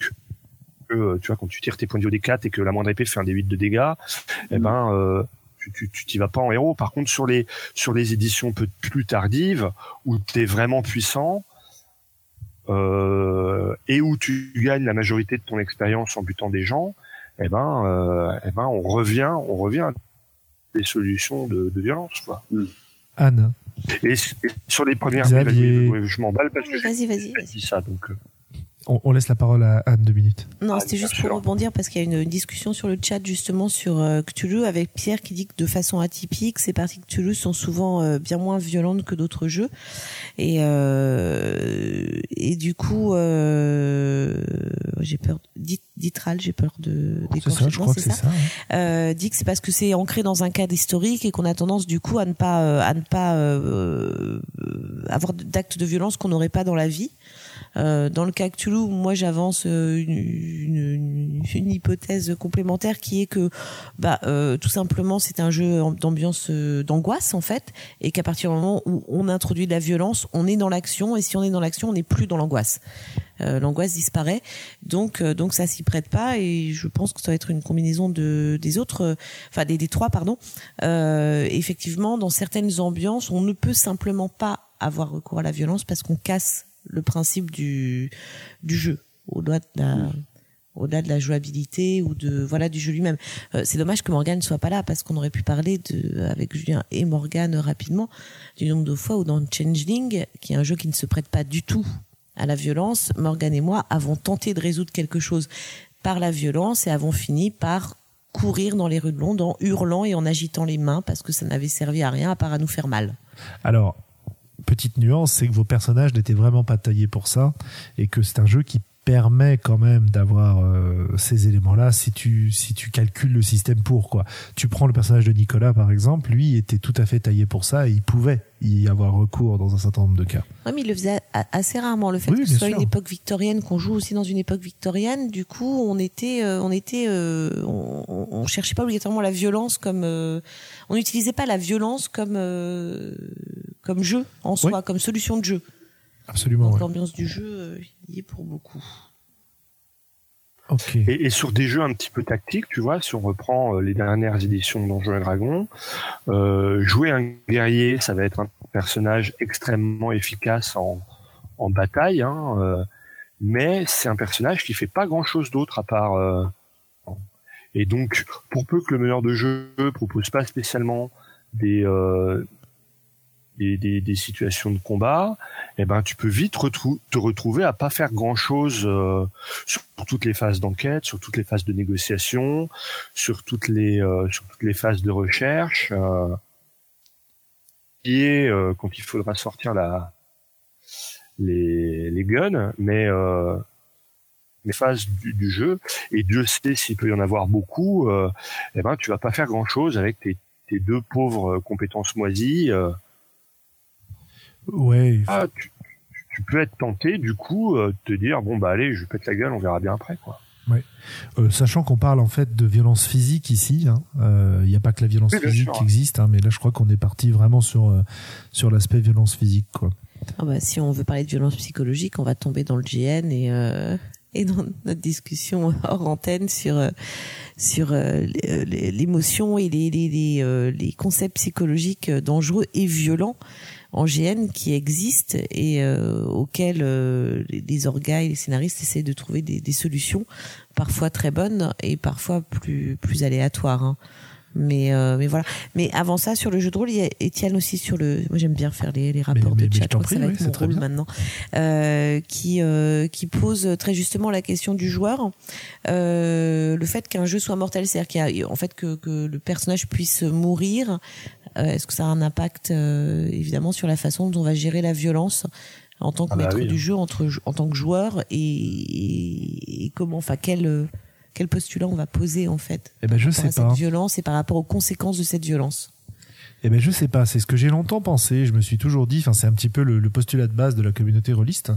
que euh, tu vois quand tu tires tes points de vie au D4 et que la moindre épée fait un D8 de dégâts, eh ben euh, tu tu tu t'y vas pas en héros. Par contre sur les sur les éditions peu plus tardives où t'es vraiment puissant euh, et où tu gagnes la majorité de ton expérience en butant des gens, eh ben euh, eh ben on revient on revient des solutions de, de violence quoi. Anne, Et, sur les premières Xavier. vas-y, je m'emballe parce que vas-y, vas-y. j'ai vas-y. dit ça donc euh, on, on laisse la parole à Anne deux minutes. Non, c'était juste pour rebondir parce qu'il y a une, une discussion sur le chat justement sur euh, Cthulhu avec Pierre qui dit que de façon atypique, ces parties Cthulhu sont souvent euh, bien moins violentes que d'autres jeux. Et euh, et du coup, euh, j'ai peur. Dit, Ditral, j'ai peur de C'est d'écorcher ça, c'est ça. hein. dit que c'est parce que c'est ancré dans un cadre historique et qu'on a tendance du coup à ne pas euh, à ne pas euh, avoir d'actes de violence qu'on n'aurait pas dans la vie. Euh, dans le cas Cthulhu, moi j'avance euh, une, une, une hypothèse complémentaire qui est que bah euh, tout simplement c'est un jeu d'ambiance euh, d'angoisse en fait et qu'à partir du moment où on introduit de la violence, on est dans l'action et si on est dans l'action, on n'est plus dans l'angoisse. Euh, l'angoisse disparaît. Donc, euh, donc ça s'y prête pas et je pense que ça va être une combinaison de des autres, euh, enfin des, des trois pardon. Effectivement, dans certaines ambiances, on ne peut simplement pas avoir recours à la violence parce qu'on casse le principe du du jeu au-delà de la au-delà de la jouabilité ou de voilà du jeu lui-même. Euh, c'est dommage que Morgane soit pas là parce qu'on aurait pu parler de avec Julien et Morgane rapidement du nombre de fois où dans Changeling, qui est un jeu qui ne se prête pas du tout à la violence, Morgane et moi avons tenté de résoudre quelque chose par la violence et avons fini par courir dans les rues de Londres en hurlant et en agitant les mains parce que ça n'avait servi à rien à part à nous faire mal. Alors, petite nuance, c'est que vos personnages n'étaient vraiment pas taillés pour ça et que c'est un jeu qui permet quand même d'avoir euh, ces éléments-là si tu si tu calcules le système pour quoi. Tu prends le personnage de Nicolas par exemple, lui il était tout à fait taillé pour ça et il pouvait y avoir recours dans un certain nombre de cas. Ouais, mais il le faisait assez rarement. Le fait Oui, que ce soit sûr. une époque victorienne, qu'on joue aussi dans une époque victorienne, du coup, on était, euh, on était, euh, on, cherchait pas obligatoirement la violence comme, euh, on n'utilisait pas la violence comme, comme jeu en soi, comme solution de jeu. Absolument. Donc ouais. l'ambiance du jeu euh, y est pour beaucoup. Ok. Et, et sur des jeux un petit peu tactiques, tu vois, si on reprend euh, les dernières éditions de Donjons et Dragons, euh, jouer un guerrier, ça va être un personnage extrêmement efficace en, en bataille, hein, euh, mais c'est un personnage qui fait pas grand-chose d'autre à part. euh, et donc, pour peu que le meneur de jeu propose pas spécialement des euh, des, des, des situations de combat, eh ben tu peux vite te retrouver à pas faire grand chose sur toutes les phases d'enquête, sur toutes les phases de négociation, sur toutes les euh, sur toutes les phases de recherche, euh, est euh, quand il faudra sortir la les les guns, mais euh, les phases du, du jeu et Dieu sait s'il peut y en avoir beaucoup, euh, eh ben tu vas pas faire grand chose avec tes tes deux pauvres compétences moisies. Ouais. Ah, tu, tu peux être tenté du coup de te dire bon bah allez, je pète la gueule, on verra bien après quoi. Ouais. Euh, sachant qu'on parle en fait de violence physique ici, il hein, n'y a pas que la violence Oui, physique sûr, qui ouais. existe, hein, mais là je crois qu'on est parti vraiment sur euh, sur l'aspect violence physique quoi. Ah bah, si on veut parler de violence psychologique, on va tomber dans le GN et euh, et dans notre discussion hors antenne sur euh, sur euh, les- l'émotion et les les les, euh, les concepts psychologiques dangereux et violents en GN qui existent et euh, auxquels euh, les, les orgas et les scénaristes essaient de trouver des, des solutions, parfois très bonnes et parfois plus plus aléatoires. hein. Mais euh, mais voilà. Mais avant ça, sur le jeu de rôle, il y a Étienne aussi sur le. Moi, j'aime bien faire les, les rapports mais- de mais chat. t'en je ça va oui, être c'est mon très rôle bien. maintenant, euh, qui euh, qui pose très justement la question du joueur, euh, le fait qu'un jeu soit mortel, c'est-à-dire qu'il y a en fait que que le personnage puisse mourir. Euh, Est-ce que ça a un impact euh, évidemment sur la façon dont on va gérer la violence en tant que Ah bah maître oui. du jeu, entre en tant que joueur et, et, et comment, enfin quel euh, quel postulat on va poser en fait Eh ben je par sais à pas. cette violence et par rapport aux conséquences de cette violence? Eh ben je sais pas, c'est ce que j'ai longtemps pensé. Je me suis toujours dit, enfin c'est un petit peu le, le postulat de base de la communauté rôliste,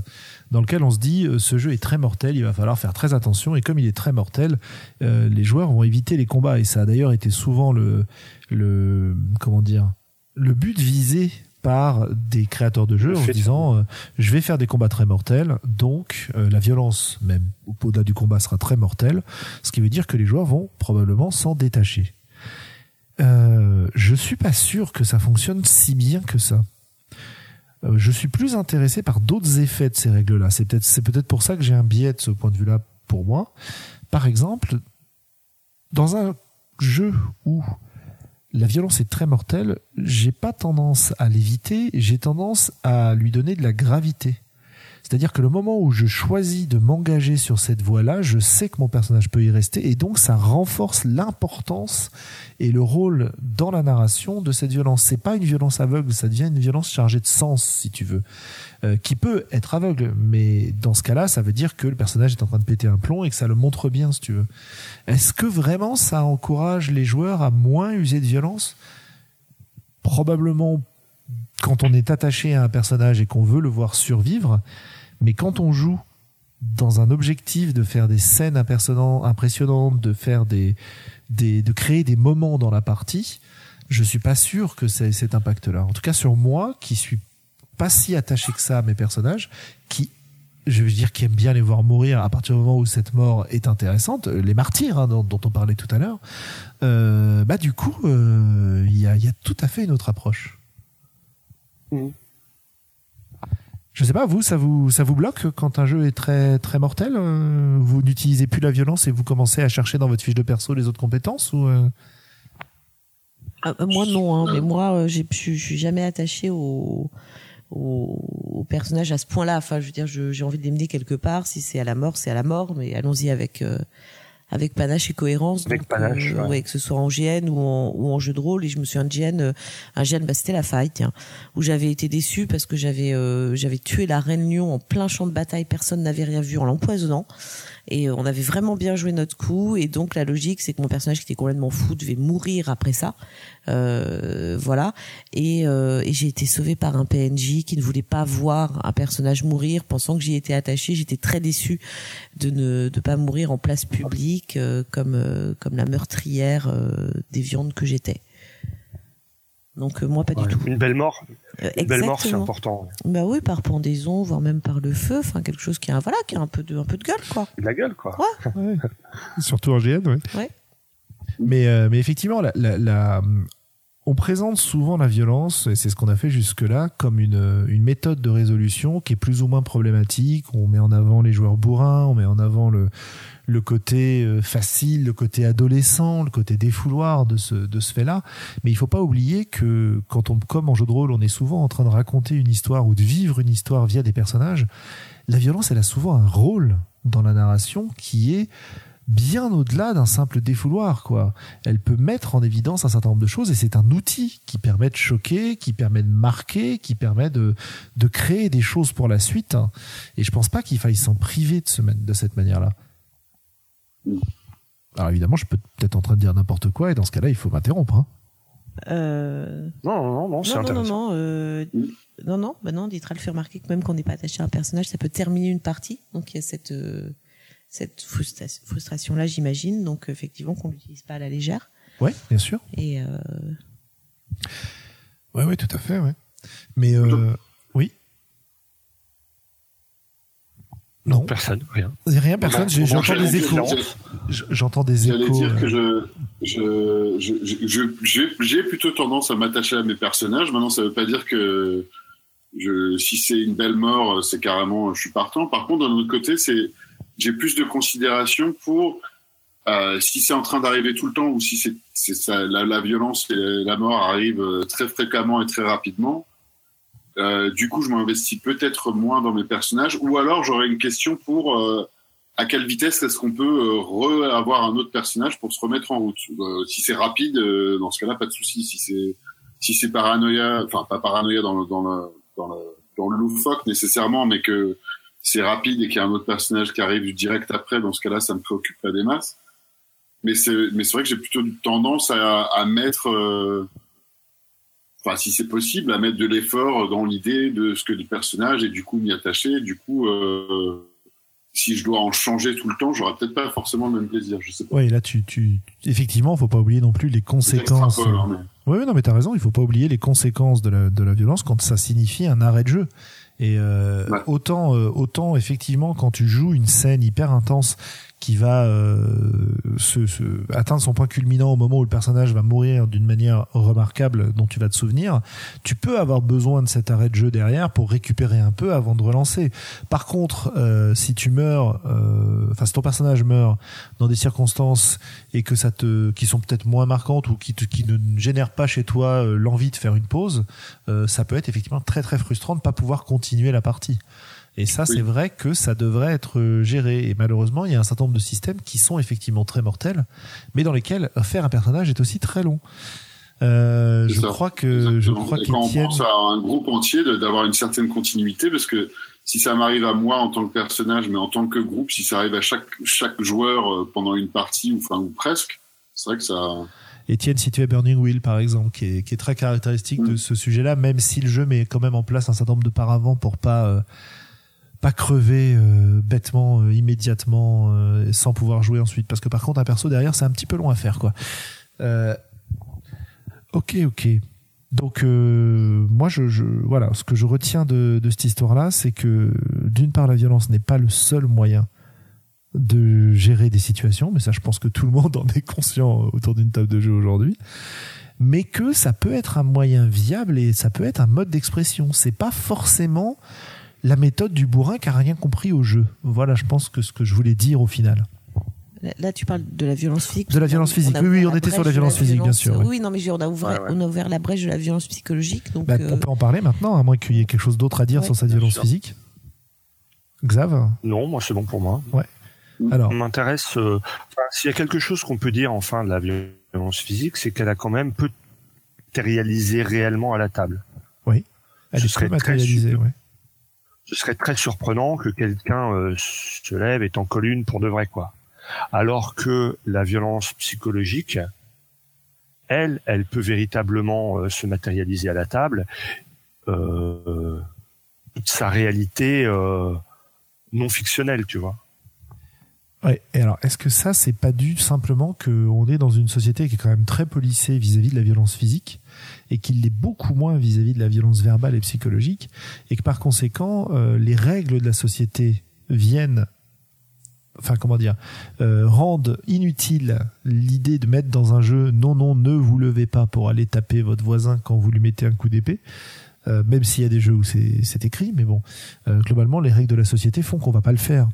dans lequel on se dit euh, ce jeu est très mortel, il va falloir faire très attention. Et comme il est très mortel, euh, les joueurs vont éviter les combats. Et ça a d'ailleurs été souvent le le comment dire le but visé par des créateurs de jeux en se disant euh, je vais faire des combats très mortels, donc euh, la violence même au-delà du combat sera très mortelle, ce qui veut dire que les joueurs vont probablement s'en détacher. Euh, je suis pas sûr que ça fonctionne si bien que ça. Euh, je suis plus intéressé par d'autres effets de ces règles-là. C'est peut-être c'est peut-être pour ça que j'ai un biais de ce point de vue-là pour moi. Par exemple, dans un jeu où la violence est très mortelle, j'ai pas tendance à l'éviter, j'ai tendance à lui donner de la gravité. C'est-à-dire que le moment où je choisis de m'engager sur cette voie-là, je sais que mon personnage peut y rester et donc ça renforce l'importance et le rôle dans la narration de cette violence. C'est pas une violence aveugle, ça devient une violence chargée de sens, si tu veux, euh, qui peut être aveugle, mais dans ce cas-là, ça veut dire que le personnage est en train de péter un plomb et que ça le montre bien, si tu veux. Est-ce que vraiment ça encourage les joueurs à moins user de violence? Probablement quand on est attaché à un personnage et qu'on veut le voir survivre, mais quand on joue dans un objectif de faire des scènes impressionnantes, de faire des, de créer des moments dans la partie, je suis pas sûr que c'est cet impact-là. En tout cas, sur moi, qui suis pas si attaché que ça à mes personnages, qui, je veux dire, qui aime bien les voir mourir à partir du moment où cette mort est intéressante, euh, les martyrs hein, dont, on parlait tout à l'heure, euh, bah du coup, euh, il y, a, tout à fait une autre approche. Mhm. Je sais pas, vous, ça vous, ça vous bloque quand un jeu est très, très mortel euh, Vous n'utilisez plus la violence et vous commencez à chercher dans votre fiche de perso les autres compétences ou euh Ah, euh, moi non, hein, mais moi je suis jamais attachée au, au, personnage à ce point-là. Enfin, je veux dire, j'ai envie de les mener quelque part. Si c'est à la mort, c'est à la mort, mais allons-y avec avec panache et cohérence. Avec Donc, panache, euh, ouais. que ce soit en GN ou en, ou en jeu de rôle. Et je me suis un GN, euh, un GN, bah, c'était la faille, tiens, où j'avais été déçue parce que j'avais euh, j'avais tué la reine lion en plein champ de bataille. Personne n'avait rien vu en l'empoisonnant. Et euh, on avait vraiment bien joué notre coup. Et donc la logique, c'est que mon personnage qui était complètement fou devait mourir après ça. Euh, voilà. Et, euh, et j'ai été sauvée par un PNJ qui ne voulait pas voir un personnage mourir, pensant que j'y étais attachée. J'étais très déçue de ne de pas mourir en place publique euh, comme euh, comme la meurtrière euh, des viandes que j'étais. Donc euh, moi pas Ouais. du tout. Une belle mort, Euh, une belle mort, c'est important. Bah oui, par pendaison, voire même par le feu, enfin quelque chose qui a voilà, qui a un peu de un peu de gueule quoi. De la gueule, quoi. Surtout en GN, ouais. Ouais. Mais, euh, mais effectivement, la, la, la- on présente souvent la violence, et c'est ce qu'on a fait jusque-là, comme une, une méthode de résolution qui est plus ou moins problématique. On met en avant les joueurs bourrins, on met en avant le, le côté euh, facile, le côté adolescent, le côté défouloir de ce, de ce fait-là. Mais il faut pas oublier que quand on, comme en jeu de rôle, on est souvent en train de raconter une histoire ou de vivre une histoire via des personnages, la violence, elle a souvent un rôle dans la narration qui est bien au-delà d'un simple défouloir, quoi. Elle peut mettre en évidence un certain nombre de choses et c'est un outil qui permet de choquer, qui permet de marquer, qui permet de, de créer des choses pour la suite. Et je pense pas qu'il faille s'en priver de, ce, de cette manière-là. Alors évidemment, je peux peut-être en train de dire n'importe quoi et dans ce cas-là, il faut m'interrompre. hein. Euh... Non, non, non, c'est Non, non, non, non. euh, Non, non, bah non, Ditra le fait remarquer que même quand on n'est pas attaché à un personnage, ça peut terminer une partie. Donc il y a cette euh, cette frustra- frustration-là, j'imagine. Donc effectivement, qu'on l'utilise pas à la légère. Ouais, bien sûr. Et euh, Ouais, ouais, tout à fait, ouais. Mais euh, oui. Non, Personne, rien. rien, personne. Bah, J'entends j'allais des dire- échos. j'allais- J'entends des J'allais échos. dire euh, que je, je, je, je- je- j'ai, plutôt tendance à m'attacher à mes personnages. Maintenant, ça veut pas dire que je, si c'est une belle mort, c'est carrément, je suis partant. Par contre, d'un autre côté, c'est, j'ai plus de considération pour euh, si c'est en train d'arriver tout le temps ou si c'est, c'est ça, la, violence et la mort arrivent euh, très fréquemment et très rapidement. Euh, du coup, je m'investis peut-être moins dans mes personnages, ou alors j'aurais une question pour euh, à quelle vitesse est-ce qu'on peut euh, re avoir un autre personnage pour se remettre en route? Euh, Si c'est rapide, dans ce cas-là, pas de souci. Si c'est si c'est paranoïa, enfin pas paranoïa dans le dans le dans le dans le loufoque nécessairement, mais que c'est rapide et qu'il y a un autre personnage qui arrive direct après, dans ce cas-là, ça me préoccupe pas des masses. Mais c'est mais c'est vrai que j'ai plutôt tendance à, à mettre euh, Enfin, si c'est possible, à mettre de l'effort dans l'idée de ce que le personnage et du coup m'y attacher. Du coup, euh, si je dois en changer tout le temps, j'aurai peut-être pas forcément le même plaisir. Je sais pas. Ouais, là, tu, tu, effectivement, faut pas oublier non plus les conséquences. J'extrapole, hein, mais- Oui, non, mais t'as raison. Il faut pas oublier les conséquences de la, de la violence quand ça signifie un arrêt de jeu. Et euh, Ouais. autant, euh, autant effectivement quand tu joues une scène hyper intense qui va euh, se, se- atteindre son point culminant au moment où le personnage va mourir d'une manière remarquable dont tu vas te souvenir, tu peux avoir besoin de cet arrêt de jeu derrière pour récupérer un peu avant de relancer. Par contre, euh, si tu meurs, euh, enfin si ton personnage meurt dans des circonstances et que ça te, qui sont peut-être moins marquantes ou qui, te, qui ne génèrent pas chez toi euh, l'envie de faire une pause, euh, ça peut être effectivement très très frustrant de pas pouvoir continuer la partie. Et ça, Oui. c'est vrai que ça devrait être géré. Et malheureusement, il y a un certain nombre de systèmes qui sont effectivement très mortels, mais dans lesquels faire un personnage est aussi très long. Euh, je crois que je crois et quand on pense à un groupe entier, d'avoir une certaine continuité, parce que si ça m'arrive à moi en tant que personnage, mais en tant que groupe, si ça arrive à chaque chaque joueur euh, pendant une partie ou enfin ou presque, c'est vrai que ça. Étienne situé Burning Wheel par exemple, qui est, qui est très caractéristique de Mm. ce sujet-là, même si le jeu met quand même en place un certain nombre de paravents pour pas euh, pas crever euh, bêtement euh, immédiatement euh, sans pouvoir jouer ensuite. Parce que par contre un perso derrière c'est un petit peu long à faire quoi. Ok ok. Donc moi je, voilà ce que je retiens de, de cette histoire-là, c'est que d'une part la violence n'est pas le seul moyen de gérer des situations, mais ça je pense que tout le monde en est conscient autour d'une table de jeu aujourd'hui, mais que ça peut être un moyen viable et ça peut être un mode d'expression. C'est pas forcément la méthode du bourrin qui a rien compris au jeu. Voilà, je pense que ce que je voulais dire au final. là, tu parles de la violence physique. De la violence physique. Oui, oui, on était sur la violence physique, bien sûr, ouais. Oui, non, mais je- on a ouvert, Ouais, ouais. on a ouvert la brèche de la violence psychologique. Donc, Bah, euh, On peut en parler maintenant, à moins qu'il y ait quelque chose d'autre à dire Ouais, sur cette violence sûr. physique. Xav Non, moi c'est bon pour moi. Alors, On m'intéresse. euh, enfin, S'il y a quelque chose qu'on peut dire enfin de la violence physique, c'est qu'elle a quand même peu matérialisé réellement à la table. elle ce est serait très matérialisée. Ouais. Ce serait très surprenant que quelqu'un euh, se lève et t'en colle une pour de vrai, quoi. Alors que la violence psychologique, elle, elle peut véritablement euh, se matérialiser à la table. Euh, toute sa réalité non fictionnelle, tu vois. Ouais. Et alors, est-ce que ça, c'est pas dû simplement qu'on est dans une société qui est quand même très policée vis-à-vis de la violence physique? Et qu'il l'est beaucoup moins vis-à-vis de la violence verbale et psychologique et que par conséquent, euh, les règles de la société viennent, enfin comment dire, euh, rendent inutile l'idée de mettre dans un jeu non non ne vous levez pas pour aller taper votre voisin quand vous lui mettez un coup d'épée. Euh, même s'il y a des jeux où c'est écrit, mais bon, euh, globalement, les règles de la société font qu'on va pas le faire.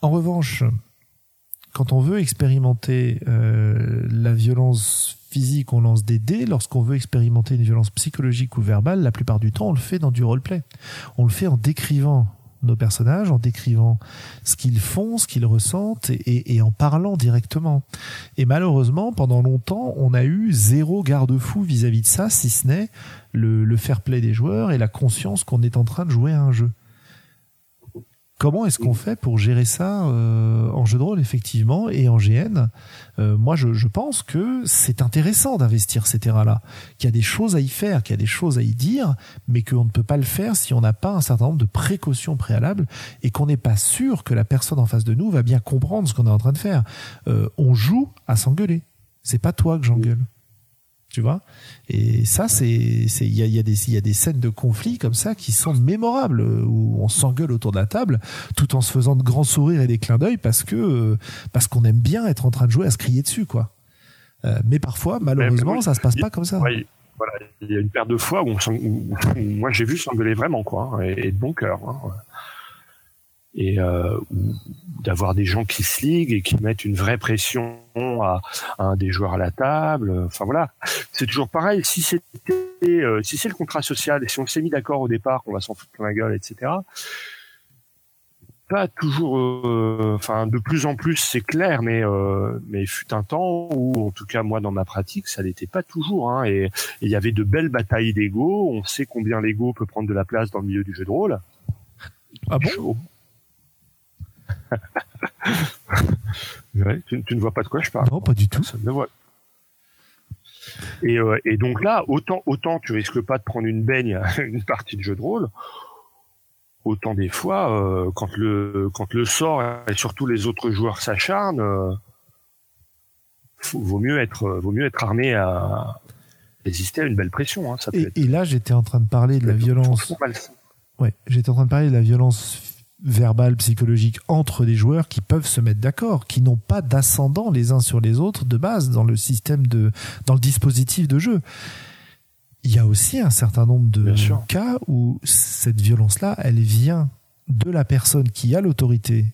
En revanche, quand on veut expérimenter euh, la violence physique, on lance des dés. Lorsqu'on veut expérimenter une violence psychologique ou verbale, la plupart du temps, on le fait dans du roleplay. On le fait en décrivant nos personnages, en décrivant ce qu'ils font, ce qu'ils ressentent et, en parlant directement. Et malheureusement, pendant longtemps, on a eu zéro garde-fou vis-à-vis de ça, si ce n'est le, le fair play des joueurs et la conscience qu'on est en train de jouer à un jeu Comment est-ce qu'on fait pour gérer ça euh, en jeu de rôle, effectivement, et en GN euh, Moi, je, je, pense que c'est intéressant d'investir ces terrains-là, qu'il y a des choses à y faire, qu'il y a des choses à y dire, mais qu'on ne peut pas le faire si on n'a pas un certain nombre de précautions préalables et qu'on n'est pas sûr que la personne en face de nous va bien comprendre ce qu'on est en train de faire. Euh, on joue à s'engueuler. C'est pas toi que j'engueule tu vois. Et ça c'est c'est il y a, y a des il y a des scènes de conflit comme ça qui sont mémorables où on s'engueule autour de la table tout en se faisant de grands sourires et des clins d'œil parce que parce qu'on aime bien être en train de jouer à se crier dessus quoi. Euh, mais parfois malheureusement ça se passe pas comme ça. ouais, voilà il y a une paire de fois où, on où moi j'ai vu s'engueuler vraiment quoi et, et de bon cœur hein et euh, d'avoir des gens qui se liguent et qui mettent une vraie pression à, à, un des joueurs à la table. Enfin voilà, c'est toujours pareil. Si c'était, euh, si c'est le contrat social et si on s'est mis d'accord au départ qu'on va s'en foutre plein la gueule, etc. Pas toujours, euh, enfin de plus en plus c'est clair, mais euh, mais fut un temps où, en tout cas moi dans ma pratique, ça n'était pas toujours. Hein, et il y avait de belles batailles d'ego. On sait combien l'ego peut prendre de la place dans le milieu du jeu de rôle. Ah bon? ouais, tu, tu, ne vois pas de quoi je parle. Non, pas du tout. Et, euh, et, donc là, autant, autant tu risques pas de prendre une baigne à une partie de jeu de rôle, autant des fois, euh, quand le quand le sort et surtout les autres joueurs s'acharnent, euh, vaut mieux être vaut mieux être armé à résister à une belle pression. Hein, ça et, et, là, j'étais en train de parler de la violence. Ouais, j'étais en train de parler de la violence verbal, psychologique entre des joueurs qui peuvent se mettre d'accord, qui n'ont pas d'ascendant les uns sur les autres de base dans le système de, dans le dispositif de jeu. Il y a aussi un certain nombre de cas où cette violence-là, elle vient de la personne qui a l'autorité,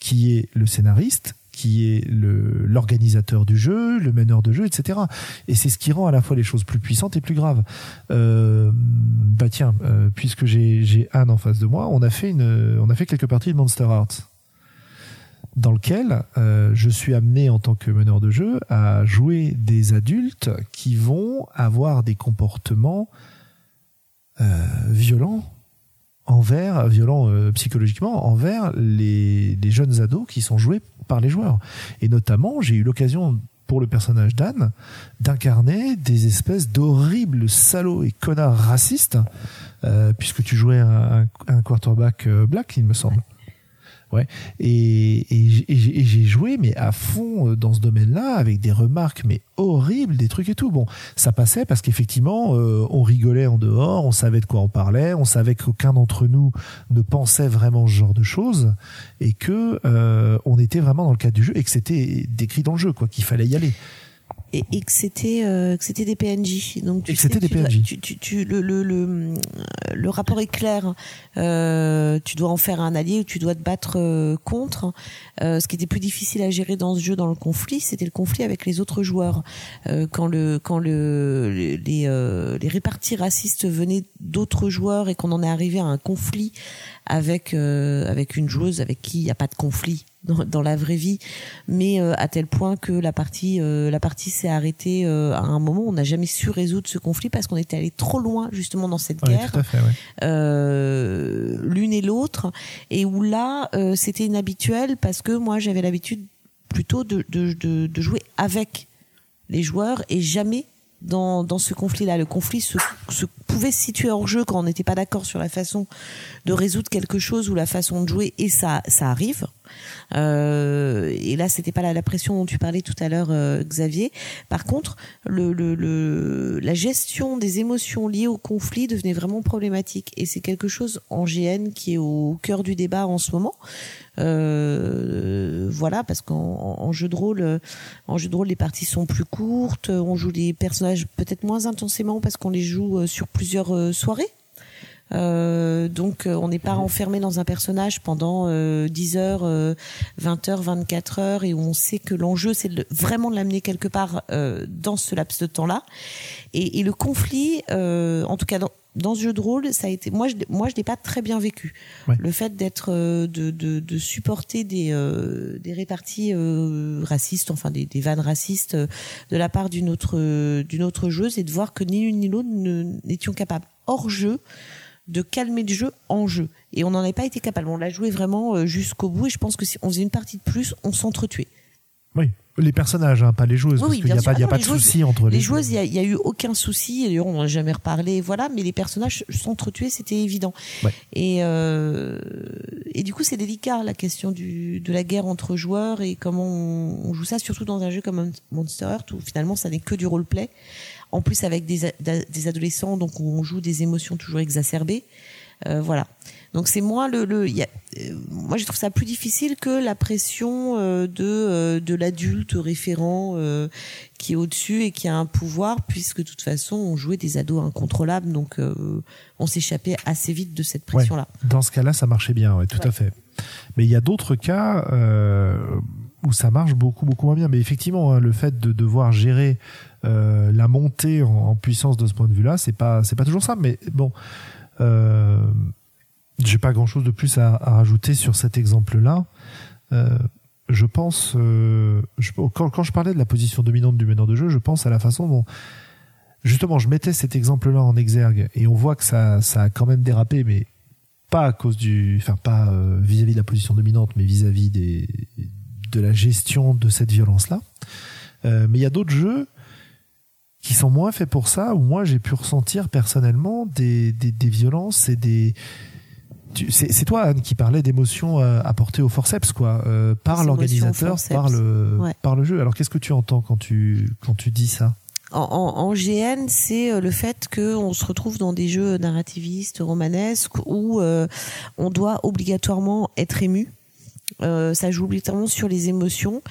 qui est le scénariste, qui est l'organisateur du jeu, le meneur de jeu, etc. Et c'est ce qui rend à la fois les choses plus puissantes et plus graves. Euh, bah tiens, euh, puisque j'ai Anne en face de moi, on a fait une on a fait quelques parties de Monster Hearts dans lequel euh, je suis amené en tant que meneur de jeu à jouer des adultes qui vont avoir des comportements violents envers, violents psychologiquement, envers les jeunes ados qui sont joués par les joueurs. Et notamment, j'ai eu l'occasion pour le personnage d'Anne d'incarner des espèces d'horribles salauds et connards racistes, euh, puisque tu jouais un, un quarterback euh, black, il me semble. Ouais. Et, j'ai joué, mais à fond euh, dans ce domaine-là, avec des remarques, mais horribles, des trucs et tout. Bon, ça passait parce qu'effectivement, euh, on rigolait en dehors, on savait de quoi on parlait, on savait qu'aucun d'entre nous ne pensait vraiment ce genre de choses, et que euh, on était vraiment dans le cadre du jeu et que c'était décrit dans le jeu, quoi, qu'il fallait y aller et, et que c'était euh, que c'était des PNJ. Donc tu et que c'était des PNJ. tu, tu, tu, le, le, le, le, rapport est clair. Euh, tu dois en faire un allié ou tu dois te battre euh, contre. Euh, ce qui était plus difficile à gérer dans ce jeu, dans le conflit, c'était le conflit avec les autres joueurs. Euh, quand le quand le les euh, les réparties racistes venaient d'autres joueurs et qu'on en est arrivé à un conflit avec avec une joueuse avec qui il n'y a pas de conflit dans, dans, la vraie vie, mais euh, à tel point que la partie, euh, la partie s'est arrêtée euh, à un moment. On n'a jamais su résoudre ce conflit parce qu'on était allé trop loin justement dans cette guerre, ouais. l'une et l'autre, et où là c'était inhabituel parce que moi j'avais l'habitude plutôt de, de, de, de jouer avec les joueurs et jamais dans, dans ce conflit-là. Le conflit se, se, pouvait se situer hors jeu quand on n'était pas d'accord sur la façon de résoudre quelque chose ou la façon de jouer, et ça, ça arrive. Euh, et là, c'était pas la, pression dont tu parlais tout à l'heure, euh, Xavier. Par contre, la gestion des émotions liées au conflit devenait vraiment problématique. Et c'est quelque chose en GN qui est au cœur du débat en ce moment. Euh, voilà, parce qu'en en jeu de rôle, jeu de rôle, les parties sont plus courtes. On joue des personnages peut-être moins intensément parce qu'on les joue sur plusieurs soirées. Euh, donc on n'est pas enfermé dans un personnage pendant euh, 10 heures, euh, 20 heures, 24 heures et où on sait que l'enjeu c'est de, vraiment de l'amener quelque part euh, dans ce laps de temps-là. Et, et, le conflit, euh, en tout cas dans, dans ce jeu de rôle, ça a été moi je moi je l'ai pas très bien vécu. Ouais. Le fait d'être euh, de, de, de supporter des euh, des réparties euh, racistes, enfin des, des vannes racistes euh, de la part d'une autre euh, d'une autre joueuse et de voir que ni l'une ni l'autre n'étions capables hors jeu de calmer le jeu en jeu. Et on n'en avait pas été capable. On l'a joué vraiment euh, jusqu'au bout et je pense que si on faisait une partie de plus, on s'entretuait. Oui, les personnages, hein, pas les joueuses, Oui, parce oui, qu'il n'y a pas, y a pas de joueuses- souci entre les, Les joueuses, il y a, eu aucun souci. D'ailleurs, on n'a jamais reparlé. Voilà, mais les personnages s'entretuaient, c'était évident. Ouais. Et euh, et du coup, c'est délicat la question du de la guerre entre joueurs et comment on, on joue ça, surtout dans un jeu comme Monster Heart où finalement ça n'est que du roleplay. En plus, avec des des adolescents, donc où on joue des émotions toujours exacerbées. Euh, voilà. Donc c'est moins le, le y a, euh, moi je trouve ça plus difficile que la pression euh, de euh, de l'adulte référent euh, qui est au-dessus et qui a un pouvoir puisque de toute façon on jouait des ados incontrôlables donc euh, on s'échappait assez vite de cette pression là. Dans ce cas-là, ça marchait bien, ouais, tout Ouais. à fait. Mais il y a d'autres cas euh, où ça marche beaucoup, beaucoup moins bien. Mais effectivement, hein, le fait de devoir gérer euh, la montée en, puissance de ce point de vue-là, c'est pas, c'est pas toujours ça. Mais bon, euh, j'ai pas grand-chose de plus à, à rajouter sur cet exemple-là. Euh, je pense, euh, je- quand, quand je parlais de la position dominante du meneur de jeu, je pense à la façon dont justement je mettais cet exemple-là en exergue et on voit que ça, ça a quand même dérapé, mais pas à cause du, enfin pas euh, vis-à-vis de la position dominante, mais vis-à-vis des de la gestion de cette violence-là. Euh, mais il y a d'autres jeux qui sont moins faits pour ça, où moi j'ai pu ressentir personnellement des, des, des violences et des c'est toi Anne qui parlais d'émotions euh, apportées au forceps quoi euh, par l'organisateur par le Ouais. par le jeu alors qu'est-ce que tu entends quand tu quand tu dis ça? En, en, en GN, c'est le fait que on se retrouve dans des jeux narrativistes, romanesques, où euh, on doit obligatoirement être ému. Euh, ça joue obligatoirement sur les émotions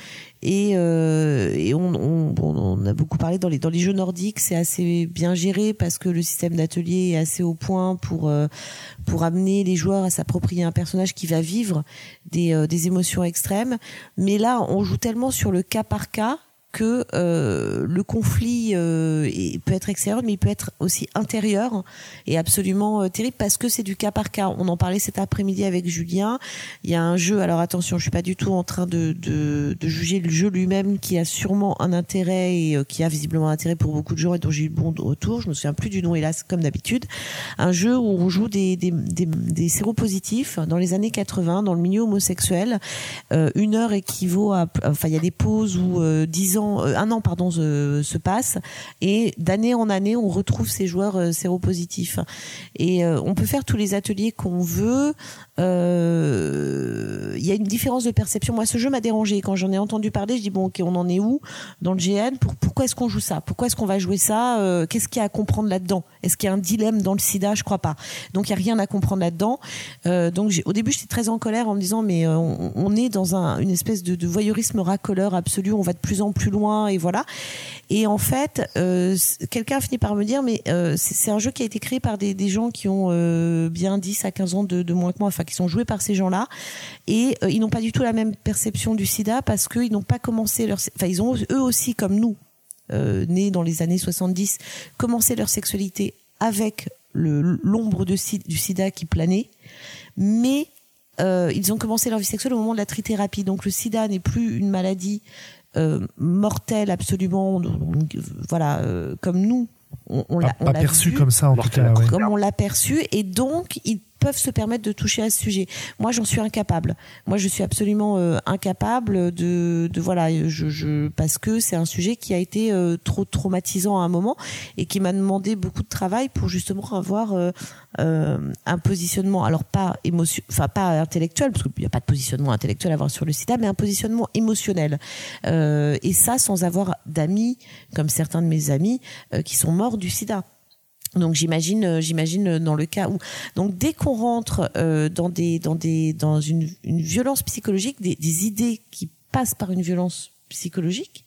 et, euh, et on, on, on a beaucoup parlé dans les dans les jeux nordiques, c'est assez bien géré parce que le système d'atelier est assez au point pour euh, pour amener les joueurs à s'approprier un personnage qui va vivre des euh, des émotions extrêmes. Mais là, on joue tellement sur le cas par cas que euh, le conflit euh, peut être extérieur, mais il peut être aussi intérieur et absolument euh, terrible parce que c'est du cas par cas. On en parlait cet après-midi avec Julien. Il y a un jeu. Alors attention, je suis pas du tout en train de, de, juger le jeu lui-même, qui a sûrement un intérêt et qui a visiblement un intérêt pour beaucoup de gens et dont j'ai eu le bon retour. Je me souviens plus du nom, hélas, comme d'habitude. Un jeu où on joue des, des, des, des séropositifs dans les années 80 dans le milieu homosexuel. Une heure équivaut à, enfin, il y a des pauses où euh, dix euh, un an pardon, se, se passe et d'année en année on retrouve ces joueurs euh, séropositifs. Et euh, on peut faire tous les ateliers qu'on veut. Il y a une différence de perception. Moi, ce jeu m'a dérangé quand j'en ai entendu parler. Je dis bon, ok, on en est où dans le GN Pour, Pourquoi est-ce qu'on joue ça? Pourquoi est-ce qu'on va jouer ça? Qu'est-ce qu'il y a à comprendre là-dedans? Est-ce qu'il y a un dilemme dans le SIDA? Je crois pas. Donc il y a rien à comprendre là-dedans. Donc au début j'étais très en colère en me disant mais on, est dans un, une espèce de, de voyeurisme racoleur absolu. On va de plus en plus loin et voilà. Et en fait, euh, quelqu'un a fini par me dire mais euh, c'est un jeu qui a été créé par des, gens qui ont euh, bien 10 à 15 ans de, moins que moi, enfin qui sont joués par ces gens-là. Et ils n'ont pas du tout la même perception du sida parce qu'ils n'ont pas commencé leur enfin ils ont eux aussi comme nous nés dans les années 70 commencé leur sexualité avec l'ombre du sida qui planait. Mais ils ont commencé leur vie sexuelle au moment de la trithérapie. Donc le sida n'est plus une maladie euh, mortelle absolument voilà euh, comme nous on, on pas, l'a on pas l'a perçu vu comme ça en tout Mortel cas ouais. comme on l'a perçu et donc ils peuvent se permettre de toucher à ce sujet. Moi, j'en suis incapable. Moi, je suis absolument euh, incapable de, de voilà, parce que c'est un sujet qui a été euh, trop traumatisant à un moment et qui m'a demandé beaucoup de travail pour justement avoir euh, un positionnement, alors pas émotion, enfin pas intellectuel parce qu'il n'y a pas de positionnement intellectuel à avoir sur le sida, mais un positionnement émotionnel. Et ça, sans avoir d'amis comme certains de mes amis qui sont morts du sida. Donc j'imagine, euh, j'imagine euh, dans le cas où, donc dès qu'on rentre euh, dans des, dans des, dans une, violence psychologique, des idées qui passent par une violence psychologique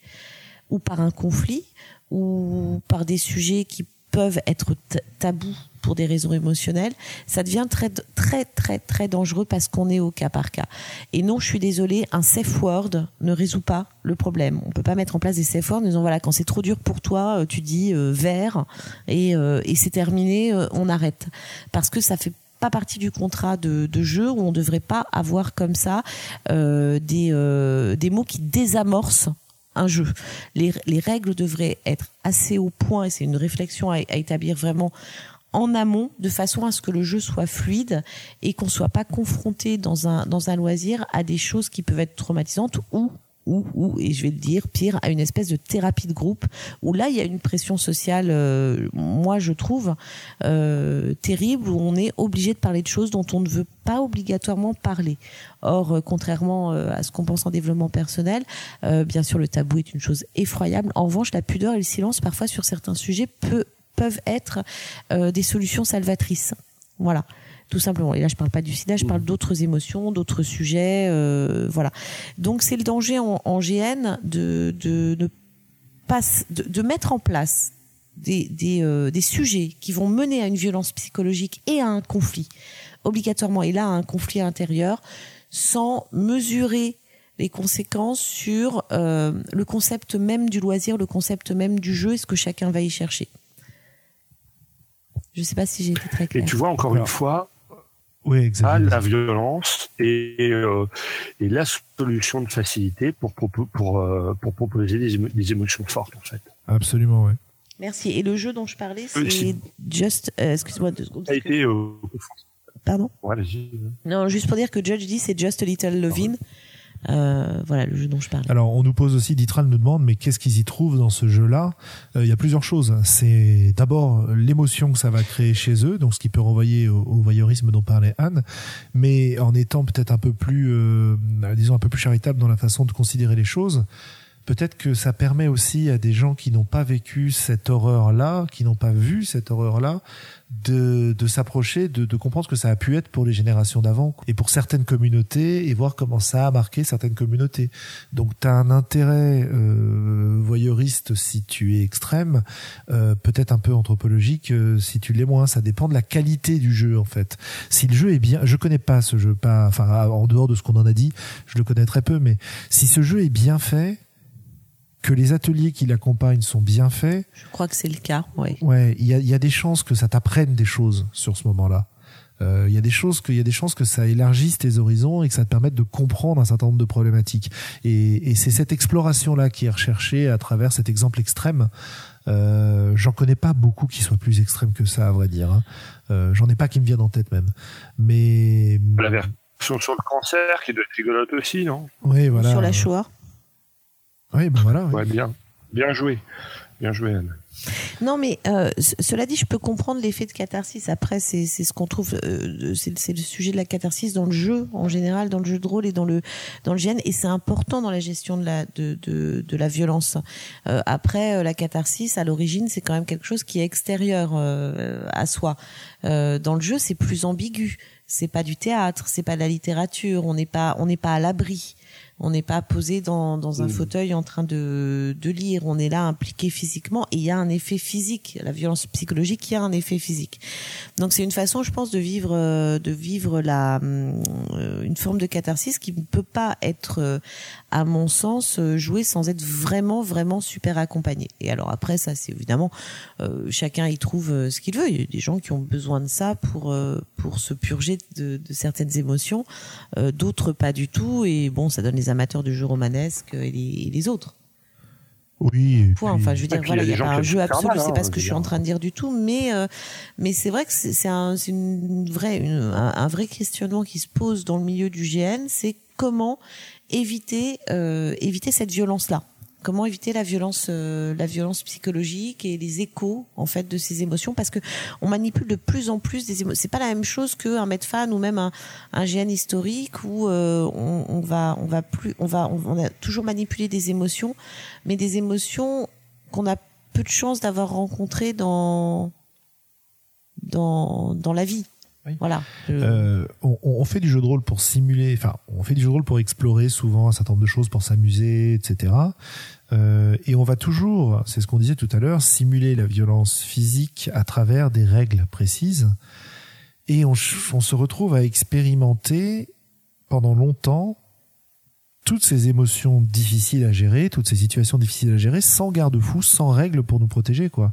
ou par un conflit ou par des sujets qui peuvent être tabous pour des raisons émotionnelles, ça devient très très très très dangereux parce qu'on est au cas par cas. Et non, je suis désolée, un safe word ne résout pas le problème. On peut pas mettre en place des safe words en disant voilà quand c'est trop dur pour toi, euh, tu dis euh, vert et, euh, et c'est terminé, on arrête parce que ça fait pas partie du contrat de, jeu où on devrait pas avoir comme ça des, des mots qui désamorcent un jeu. Les, les, règles devraient être assez au point et c'est une réflexion à, établir vraiment en amont de façon à ce que le jeu soit fluide et qu'on soit pas confronté dans un dans un loisir à des choses qui peuvent être traumatisantes ou ou, ou, et je vais le dire, pire, à une espèce de thérapie de groupe, où là, il y a une pression sociale, euh, moi, je trouve, euh, terrible, où on est obligé de parler de choses dont on ne veut pas obligatoirement parler. Or, euh, contrairement à ce qu'on pense en développement personnel, bien sûr, le tabou est une chose effroyable. En revanche, la pudeur et le silence, parfois, sur certains sujets, peut, peuvent être euh, des solutions salvatrices. Voilà tout simplement. Et là, je parle pas du sida, je parle d'autres émotions, d'autres sujets, euh, voilà. Donc, c'est le danger en, en GN de, de, de, pas, de, de mettre en place des, des, euh, des sujets qui vont mener à une violence psychologique et à un conflit, obligatoirement, et là, à un conflit intérieur, sans mesurer les conséquences sur euh, le concept même du loisir, le concept même du jeu et ce que chacun va y chercher. Je ne sais pas si j'ai été très clair. Et tu vois, encore Alors, une fois, oui, à la violence et, euh, et, la solution de facilité pour, pour, pour, euh, pour proposer des, émo des, émotions fortes, en fait. Absolument, oui. Merci. Et le jeu dont je parlais, c'est oui, Just... Euh, Excuse-moi deux secondes. Ça a été... Pardon? Ouais, Non, juste pour dire que Judge dit c'est Just a Little Lovin'. Euh, voilà le jeu dont je parle. Alors on nous pose aussi, Ditral nous demande, mais qu'est-ce qu'ils y trouvent dans ce jeu-là euh, Il y a plusieurs choses. C'est d'abord l'émotion que ça va créer chez eux, donc ce qui peut renvoyer au, au voyeurisme dont parlait Anne, mais en étant peut-être un peu plus, euh, disons un peu plus charitable dans la façon de considérer les choses. Peut-être que ça permet aussi à des gens qui n'ont pas vécu cette horreur-là, qui n'ont pas vu cette horreur-là, de, de s'approcher, de, de, comprendre ce que ça a pu être pour les générations d'avant et pour certaines communautés et voir comment ça a marqué certaines communautés. Donc tu as un intérêt euh, voyeuriste si tu es extrême, euh, peut-être un peu anthropologique euh, si tu l'es moins. Ça dépend de la qualité du jeu en fait. Si le jeu est bien, je connais pas ce jeu, pas, enfin en dehors de ce qu'on en a dit, je le connais très peu, mais si ce jeu est bien fait, que les ateliers qui l'accompagnent sont bien faits. Je crois que c'est le cas, oui. Ouais, il y a, y a, des chances que ça t'apprenne des choses sur ce moment-là. Il euh, y a des choses que, il y a des chances que ça élargisse tes horizons et que ça te permette de comprendre un certain nombre de problématiques. Et, et c'est cette exploration-là qui est recherchée à travers cet exemple extrême. Euh, J'en connais pas beaucoup qui soient plus extrêmes que ça, à vrai dire. Hein. Euh, J'en ai pas qui me viennent en tête même. Mais la version sur le cancer qui doit être rigolote aussi, non? Oui, voilà. Sur la Shoah. Oui, ben voilà. Ouais, bien, bien joué, bien joué, Anne. Non, mais euh, cela dit, je peux comprendre l'effet de catharsis. Après, c'est ce qu'on trouve, euh, c'est le sujet de la catharsis dans le jeu en général, dans le jeu de rôle et dans le dans le GN, et c'est important dans la gestion de la de de, de la violence. Euh, après, la catharsis, à l'origine, c'est quand même quelque chose qui est extérieur euh, à soi. Euh, dans le jeu, c'est plus ambigu. C'est pas du théâtre, c'est pas de la littérature. On n'est pas on n'est pas à l'abri. On n'est pas posé dans, dans un mmh. fauteuil en train de, de lire. On est là impliqué physiquement et il y a un effet physique. La violence psychologique, il y a un effet physique. Donc c'est une façon, je pense, de vivre, de vivre la, une forme de catharsis qui ne peut pas être, à mon sens, jouée sans être vraiment, vraiment super accompagné. Et alors après, ça, c'est évidemment, euh, chacun y trouve ce qu'il veut. Il y a des gens qui ont besoin de ça pour, euh, pour se purger de, de certaines émotions, euh, d'autres pas du tout. Et bon, ça donne les amateurs de jeux romanesques et les, et les autres. Oui. Point. Puis... Enfin, je veux dire, voilà, il y n'y a a, pas un jeu absolu, c'est hein, pas ce que je suis en train de dire du tout, mais euh, mais c'est vrai que c'est un, une vraie, une, un, un vrai questionnement qui se pose dans le milieu du GN, c'est comment éviter euh, éviter cette violence-là. Comment éviter la violence, euh, la violence psychologique et les échos en fait de ces émotions? Parce que on manipule de plus en plus des émotions. C'est pas la même chose qu'un Medfan ou même un, un GN historique où euh, on, on, va on va plus on va on, on a toujours manipulé des émotions, mais des émotions qu'on a peu de chance d'avoir rencontrées dans dans dans la vie Voilà. je- Euh, on, on fait du jeu de rôle pour simuler, enfin, on fait du jeu de rôle pour explorer souvent un certain nombre de choses, pour s'amuser, etc. Euh, et on va toujours, c'est ce qu'on disait tout à l'heure, simuler la violence physique à travers des règles précises. Et on, se retrouve à expérimenter pendant longtemps toutes ces émotions difficiles à gérer, toutes ces situations difficiles à gérer, sans garde-fou, sans règles pour nous protéger, quoi.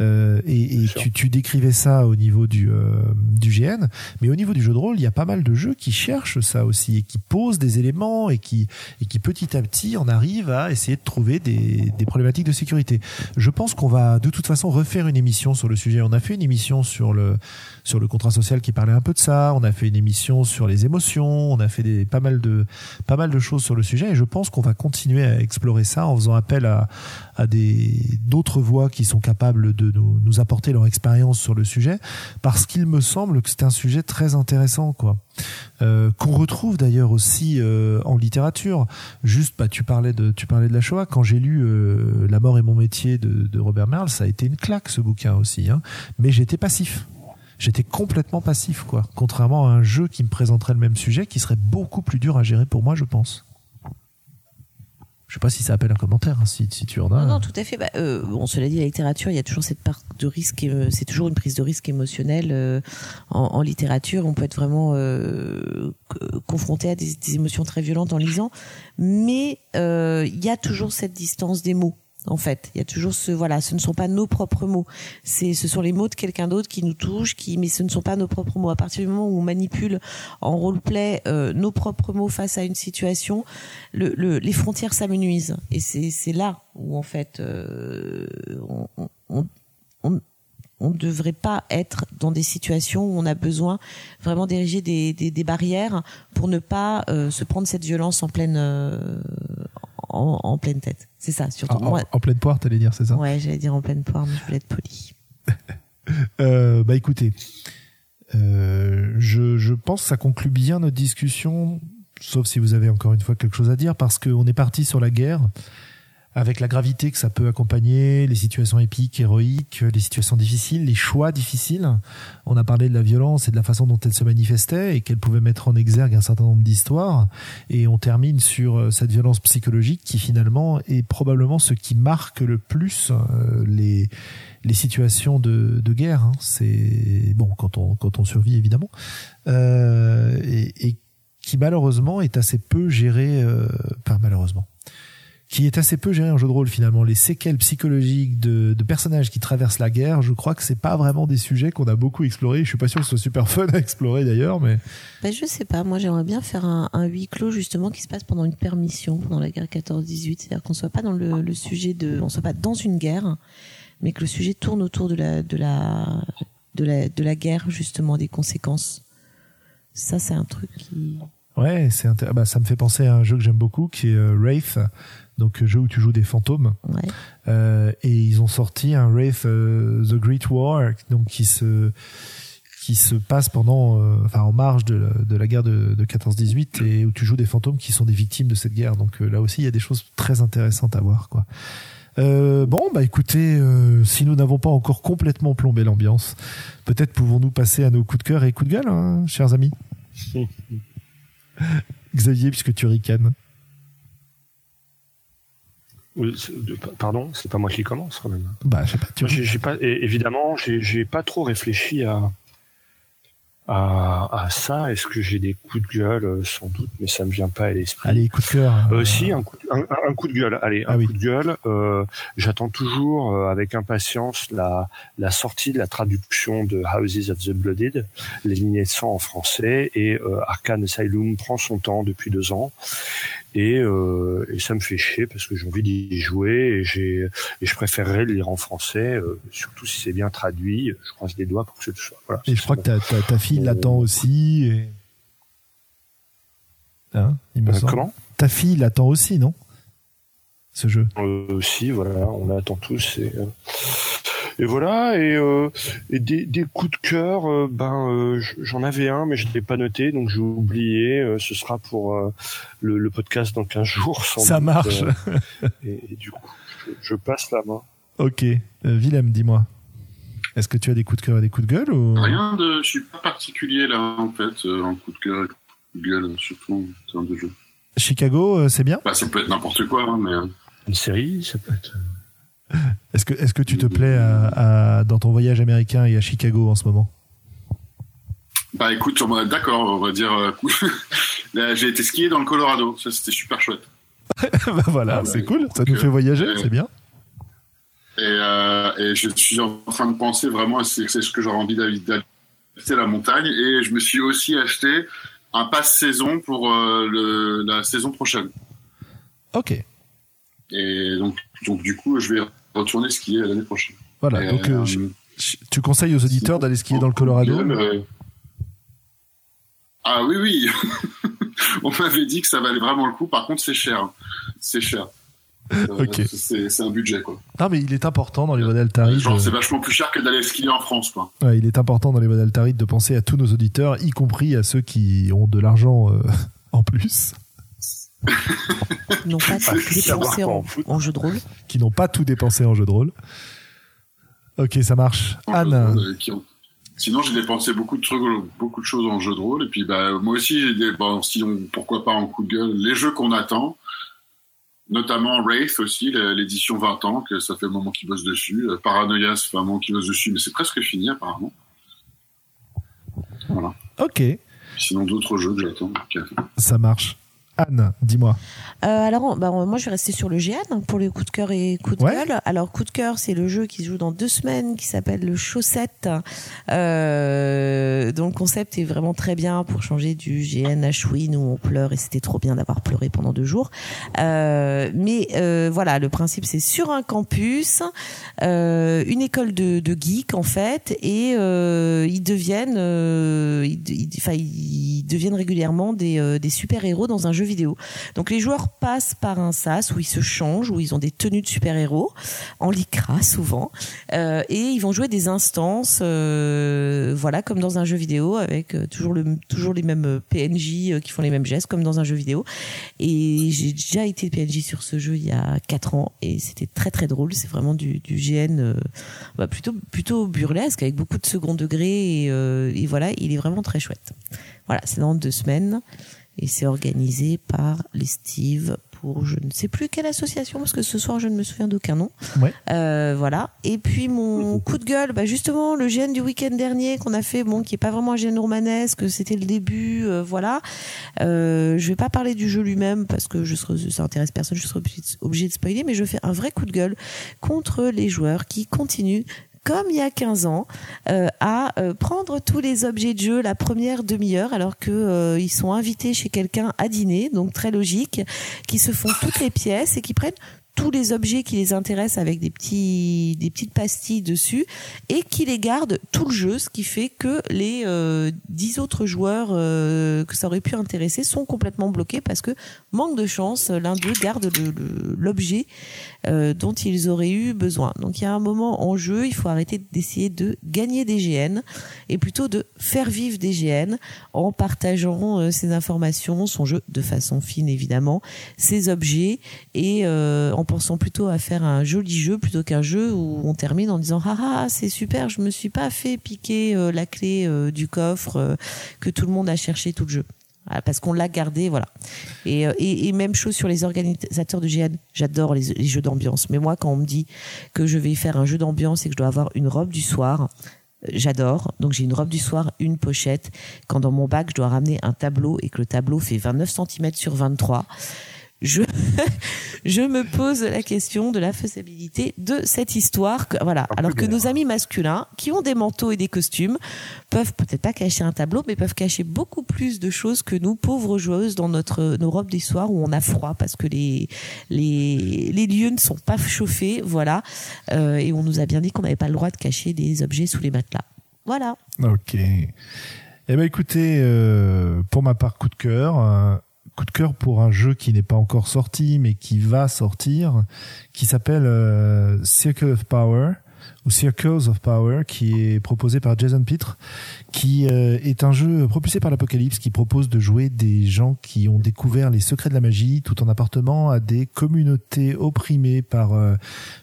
Euh, et et tu, tu décrivais ça au niveau du, euh, du GN, mais au niveau du jeu de rôle, il y a pas mal de jeux qui cherchent ça aussi et qui posent des éléments et qui, et qui petit à petit en arrivent à essayer de trouver des, des problématiques de sécurité. Je pense qu'on va de toute façon refaire une émission sur le sujet. On a fait une émission sur le sur le contrat social qui parlait un peu de ça. On a fait une émission sur les émotions. On a fait des pas mal de pas mal de choses sur le sujet et je pense qu'on va continuer à explorer ça en faisant appel à des d'autres voix qui sont capables de nous, apporter leur expérience sur le sujet parce qu'il me semble que c'est un sujet très intéressant quoi. Euh, qu'on retrouve d'ailleurs aussi euh, en littérature. Juste bah tu parlais de tu parlais de la Shoah. Quand j'ai lu euh, La mort est mon métier de, de Robert Merle ça a été une claque ce bouquin aussi hein. Mais j'étais passif. J'étais complètement passif, quoi. Contrairement à un jeu qui me présenterait le même sujet, qui serait beaucoup plus dur à gérer pour moi, je pense. Sais pas si ça appelle un commentaire, hein, si, si tu en as. Non, tout à fait. Bah, euh, bon, cela dit, la littérature, il y a toujours cette part de risque. C'est toujours une prise de risque émotionnelle euh, en, littérature. On peut être vraiment euh, co- confronté à des, des émotions très violentes en lisant, mais euh, il y a toujours cette distance des mots. En fait, il y a toujours ce voilà, ce ne sont pas nos propres mots. C'est, ce sont les mots de quelqu'un d'autre qui nous touchent, qui, mais ce ne sont pas nos propres mots. À partir du moment où on manipule en roleplay euh, nos propres mots face à une situation, le, le, les frontières s'amenuisent. Et c'est, là où en fait euh, on, ne devrait pas être dans des situations où on a besoin vraiment d'ériger des barrières pour ne pas euh, se prendre cette violence en pleine euh, en, en pleine tête. C'est ça surtout. En, en- Moi, en pleine poire, t'allais dire, c'est ça? Ouais, j'allais dire en pleine poire, mais je voulais être poli. Euh, bah écoutez, euh, je, je pense que ça conclut bien notre discussion, sauf si vous avez encore une fois quelque chose à dire, parce qu'on est parti sur la guerre, avec la gravité que ça peut accompagner, les situations épiques, héroïques, les situations difficiles, les choix difficiles. On a parlé de la violence et de la façon dont elle se manifestait et qu'elle pouvait mettre en exergue un certain nombre d'histoires. Et on termine sur euh, cette violence psychologique qui finalement est probablement ce qui marque le plus euh, les les situations de, de guerre. hein. C'est bon quand on quand on survit évidemment euh, et, et qui malheureusement est assez peu géré. Euh, malheureusement qui est assez peu géré en jeu de rôle finalement. Les séquelles psychologiques de, de personnages qui traversent la guerre, je crois que c'est pas vraiment des sujets qu'on a beaucoup explorés. Je suis pas sûr que ce soit super fun à explorer d'ailleurs, mais Ben, je sais pas, moi j'aimerais bien faire un, un huis clos justement qui se passe pendant une permission, pendant la guerre 14-18, c'est-à-dire qu'on soit pas dans le, le sujet de, on soit pas dans une guerre, mais que le sujet tourne autour de la, de la, de la, de la guerre justement, des conséquences. Ça c'est un truc qui, ouais, c'est bah, ça me fait penser à un jeu que j'aime beaucoup qui est euh, Wraith, donc jeu où tu joues des fantômes. ouais. Euh, et ils ont sorti un Wraith euh, The Great War, donc qui se qui se passe pendant, euh, enfin en marge de, la- de la guerre de, de 14-18 et où tu joues des fantômes qui sont des victimes de cette guerre. Donc euh, là aussi, il y a des choses très intéressantes à voir, quoi. Euh, bon, bah écoutez, euh, si nous n'avons pas encore complètement plombé l'ambiance, peut-être pouvons-nous passer à nos coups de cœur et coups de gueule, hein, chers amis? Xavier, puisque tu ricanes. C'est- Pardon, c'est pas moi qui commence quand même. Bah, je sais pas, tu Moi, j'ai pas, évidemment, j'ai pas trop réfléchi à, à, à ça. Est-ce que j'ai des coups de gueule? Euh, Sans doute, mais ça me vient pas à l'esprit. Allez, coup de cœur. Euh, si, un coup, un, un coup de gueule. Allez, Ah un oui. coup de gueule. Euh, J'attends toujours euh, avec impatience la, la sortie de la traduction de Houses of the Blooded, les lignées de sang en français, et Arcane Asylum prend son temps depuis deux ans. Et, euh, et ça me fait chier parce que j'ai envie d'y jouer et, j'ai et je préférerais le lire en français, euh, surtout si c'est bien traduit. Je croise des doigts pour que ce soit. Voilà, Et je crois que ta, ta, ta fille l'attend aussi. Et... Hein, il me Euh, semble. comment? Ta fille l'attend aussi, non? Ce jeu. euh, aussi, voilà, on l'attend tous. Et, euh, et voilà, et, euh, et des, des coups de cœur, euh, ben euh, j'en avais un, mais je ne l'ai pas noté, donc j'ai oublié. euh, ce sera pour euh, le, le podcast dans 15 jours. Sans Ça doute, marche. euh, et, et du coup, je, je passe la main. Ok. Euh, Willem, dis-moi. Est-ce que tu as des coups de cœur et des coups de gueule ou... Rien de. Je suis pas particulier là, en fait, euh, en coup de cœur et coup de gueule, surtout en termes de jeu. Chicago, euh, c'est bien? Bah, ça peut être n'importe quoi, hein, mais. Une série, ça peut être. Est-ce que, est-ce que tu te plais à, à- dans ton voyage américain et à Chicago en ce moment? Bah écoute, d'accord, on va dire. euh, j'ai été skier dans le Colorado, ça c'était super chouette. Bah voilà, Ah, c'est bah, cool, ça nous fait voyager, euh, c'est bien. Et, euh, et je suis en train de penser vraiment, c'est c'est ce que j'aurais envie d'aller visiter la montagne. Et je me suis aussi acheté un pass saison pour euh, le, la saison prochaine. Ok, Et donc, donc du coup, je vais retourner skier l'année prochaine. voilà. Et, Donc, euh, euh, je- je- tu conseilles aux auditeurs d'aller skier dans le Colorado Euh, Ah oui, oui. On m'avait dit que ça valait vraiment le coup. Par contre, c'est cher. C'est cher. Euh, Ok. C'est un budget, quoi. Non, mais il est important dans les voies d'Altaride. Genre, c'est vachement plus cher que d'aller skier en France, quoi. ouais, il est important dans les voies d'Altaride de penser à tous nos auditeurs, y compris à ceux qui ont de l'argent en plus, Non pas savoir dépensé en, jeu de rôle. qui n'ont pas tout dépensé en jeu de rôle. Ok, ça marche. Anne, Euh, qui Sinon, j'ai dépensé beaucoup de trucs, beaucoup de choses en jeu de rôle. Et puis, bah, moi aussi, j'ai des, bon, si on- pourquoi pas en coup de gueule, les jeux qu'on attend, notamment Wraith aussi, l'édition 20 ans, que ça fait un moment qu'ils bossent dessus. Euh, Paranoia, ça fait un moment qu'ils bossent dessus, mais c'est presque fini, apparemment. Voilà. ok, Sinon, d'autres jeux que j'attends. Ok. ça marche. Anne, dis-moi. Euh, alors, bah, moi, je vais rester sur le GN pour les coups de cœur et coups de Ouais. gueule. Alors, coup de cœur, c'est le jeu qui se joue dans deux semaines, qui s'appelle le Chaussette. Euh, dont le concept est vraiment très bien pour changer du GN à Chouine où on pleure et c'était trop bien d'avoir pleuré pendant deux jours. Euh, mais euh, voilà, le principe, c'est sur un campus, une école de, de geeks en fait, et ils deviennent, ils, ils- enfin, ils deviennent régulièrement des, des super héros dans un jeu Donc les joueurs passent par un sas où ils se changent, où ils ont des tenues de super-héros, en lycra souvent, euh, et ils vont jouer des instances, euh, voilà, comme dans un jeu vidéo, avec euh, toujours, le, toujours les mêmes PNJ qui font les mêmes gestes, comme dans un jeu vidéo. Et j'ai déjà été PNJ sur ce jeu il y a 4 ans, et c'était très très drôle. C'est vraiment du, GN bah, plutôt, plutôt burlesque, avec beaucoup de second degré, et voilà, il est vraiment très chouette. Voilà, c'est dans deux semaines et c'est organisé par les Steve pour je ne sais plus quelle association parce que ce soir je ne me souviens d'aucun nom. Ouais. Euh, voilà. Et puis mon coup de gueule, bah justement le GN du week-end dernier qu'on a fait, bon qui est pas vraiment un GN romanesque, c'était le début, euh, voilà. Euh, je vais pas parler du jeu lui-même parce que je serais, ça intéresse personne, je de- obligée de spoiler, mais je fais un vrai coup de gueule contre les joueurs qui continuent comme il y a 15 ans, euh, à euh, prendre tous les objets de jeu la première demi-heure alors que euh, sont invités chez quelqu'un à dîner, donc très logique, qui se font toutes les pièces et qui prennent tous les objets qui les intéressent avec des petits des petites pastilles dessus et qui les gardent tout le jeu ce qui fait que les euh, 10 autres joueurs euh, que ça aurait pu intéresser sont complètement bloqués parce que manque de chance l'un d'eux garde l'objet euh, dont ils auraient eu besoin. Donc il y a un moment en jeu, il faut arrêter d'essayer de gagner des GN et plutôt de faire vivre des GN en partageant euh, ces informations, son jeu de façon fine évidemment, ses objets et euh, en pensant plutôt à faire un joli jeu plutôt qu'un jeu où on termine en disant ah ah c'est super, je me suis pas fait piquer euh, la clé euh, du coffre euh, que tout le monde a cherché tout le jeu. Parce qu'on l'a gardé, voilà. Et, même chose sur les organisateurs de GN. J'adore les, les jeux d'ambiance. Mais moi, quand on me dit que je vais faire un jeu d'ambiance et que je dois avoir une robe du soir, j'adore. Donc j'ai une robe du soir, une pochette. Quand dans mon bac, je dois ramener un tableau et que le tableau fait 29 cm sur 23, je, je me pose la question de la faisabilité de cette histoire. Que, voilà. Alors que nos amis masculins, qui ont des manteaux et des costumes, peuvent peut-être pas cacher un tableau, mais peuvent cacher beaucoup plus de choses que nous, pauvres joueuses, dans notre nos robes des soirs où on a froid parce que les les les lieux ne sont pas chauffés, voilà. Euh, et on nous a bien dit qu'on n'avait pas le droit de cacher des objets sous les matelas. Voilà. Ok. Eh ben écoutez, euh, pour ma part, coup de cœur. Coup de cœur pour un jeu qui n'est pas encore sorti, mais qui va sortir, qui s'appelle euh, Circle of Power. Ou Circles of Power, qui est proposé par Jason Pitre, qui euh, est un jeu propulsé par l'Apocalypse, qui propose de jouer des gens qui ont découvert les secrets de la magie tout en appartenant à des communautés opprimées par euh,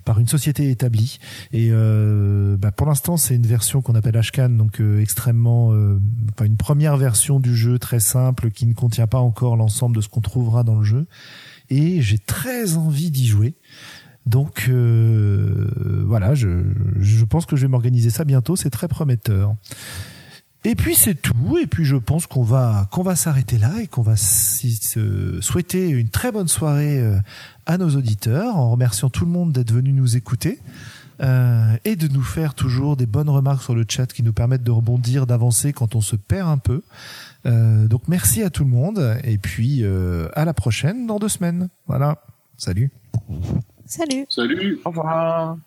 par une société établie. Et euh, bah, pour l'instant, c'est une version qu'on appelle Ashcan, donc extrêmement, enfin une première version du jeu très simple qui ne contient pas encore l'ensemble de ce qu'on trouvera dans le jeu. Et j'ai très envie d'y jouer. Donc euh, voilà, je, pense que je vais m'organiser ça bientôt, c'est très prometteur. Et puis c'est tout, et puis je pense qu'on va s'arrêter là et qu'on va souhaiter une très bonne soirée euh, à nos auditeurs en remerciant tout le monde d'être venu nous écouter. Euh, et de nous faire toujours des bonnes remarques sur le chat qui nous permettent de rebondir, d'avancer quand on se perd un peu. Donc merci à tout le monde et puis à la prochaine dans deux semaines. Voilà, salut. Salut. Salut. Au revoir.